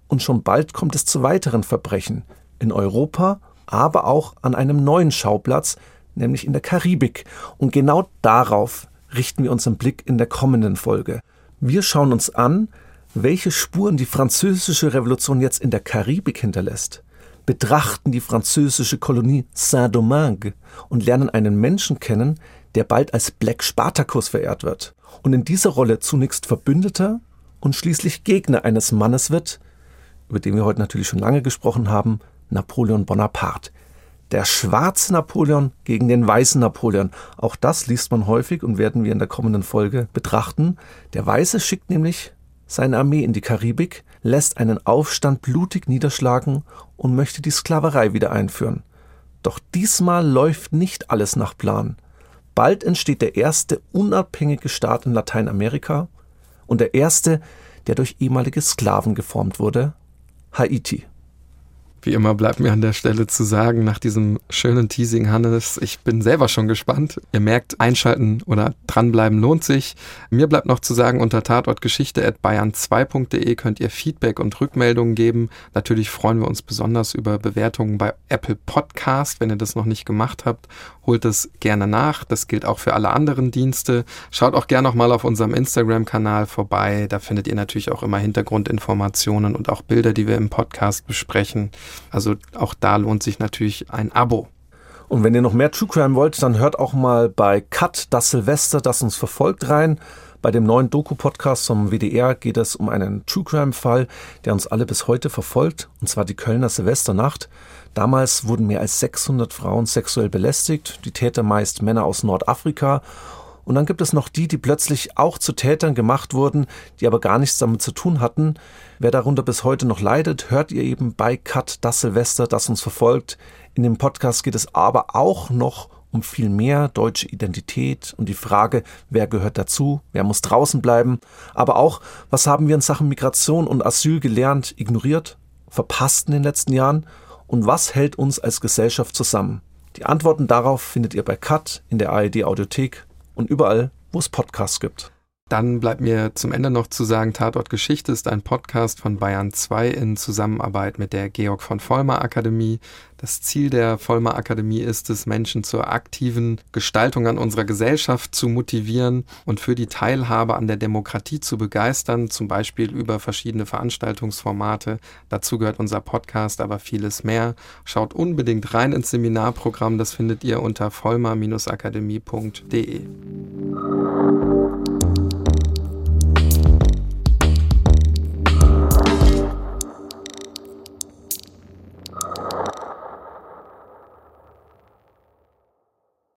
Speaker 4: Und schon bald kommt es zu weiteren Verbrechen in Europa, aber auch an einem neuen Schauplatz, nämlich in der Karibik. Und genau darauf richten wir unseren Blick in der kommenden Folge. Wir schauen uns an, welche Spuren die französische Revolution jetzt in der Karibik hinterlässt, betrachten die französische Kolonie Saint-Domingue und lernen einen Menschen kennen, der bald als Black Spartacus verehrt wird und in dieser Rolle zunächst Verbündeter und schließlich Gegner eines Mannes wird, über den wir heute natürlich schon lange gesprochen haben, Napoleon Bonaparte. Der schwarze Napoleon gegen den weißen Napoleon. Auch das liest man häufig und werden wir in der kommenden Folge betrachten. Der Weiße schickt nämlich seine Armee in die Karibik, lässt einen Aufstand blutig niederschlagen und möchte die Sklaverei wieder einführen. Doch diesmal läuft nicht alles nach Plan. Bald entsteht der erste unabhängige Staat in Lateinamerika und der erste, der durch ehemalige Sklaven geformt wurde, Haiti.
Speaker 2: Wie immer bleibt mir an der Stelle zu sagen, nach diesem schönen Teasing, Hannes, ich bin selber schon gespannt. Ihr merkt, einschalten oder dranbleiben lohnt sich. Mir bleibt noch zu sagen, unter tatortgeschichte.bayern2.de könnt ihr Feedback und Rückmeldungen geben. Natürlich freuen wir uns besonders über Bewertungen bei Apple Podcast. Wenn ihr das noch nicht gemacht habt, holt es gerne nach. Das gilt auch für alle anderen Dienste. Schaut auch gerne noch mal auf unserem Instagram-Kanal vorbei. Da findet ihr natürlich auch immer Hintergrundinformationen und auch Bilder, die wir im Podcast besprechen. Also auch da lohnt sich natürlich ein Abo.
Speaker 4: Und wenn ihr noch mehr True Crime wollt, dann hört auch mal bei Cut das Silvester, das uns verfolgt rein. Bei dem neuen Doku-Podcast vom WDR geht es um einen True Crime-Fall, der uns alle bis heute verfolgt, und zwar die Kölner Silvesternacht. Damals wurden mehr als 600 Frauen sexuell belästigt, die Täter meist Männer aus Nordafrika. Und dann gibt es noch die, die plötzlich auch zu Tätern gemacht wurden, die aber gar nichts damit zu tun hatten. Wer darunter bis heute noch leidet, hört ihr eben bei Cut das Silvester, das uns verfolgt. In dem Podcast geht es aber auch noch um viel mehr deutsche Identität und die Frage, wer gehört dazu, wer muss draußen bleiben, aber auch, was haben wir in Sachen Migration und Asyl gelernt, ignoriert, verpasst in den letzten Jahren und was hält uns als Gesellschaft zusammen? Die Antworten darauf findet ihr bei Cut in der ARD Audiothek und überall, wo es Podcasts gibt.
Speaker 2: Dann bleibt mir zum Ende noch zu sagen, Tatort Geschichte ist ein Podcast von Bayern 2 in Zusammenarbeit mit der Georg von Vollmer Akademie. Das Ziel der Vollmer Akademie ist es, Menschen zur aktiven Gestaltung an unserer Gesellschaft zu motivieren und für die Teilhabe an der Demokratie zu begeistern, zum Beispiel über verschiedene Veranstaltungsformate. Dazu gehört unser Podcast, aber vieles mehr. Schaut unbedingt rein ins Seminarprogramm, das findet ihr unter vollmer-akademie.de.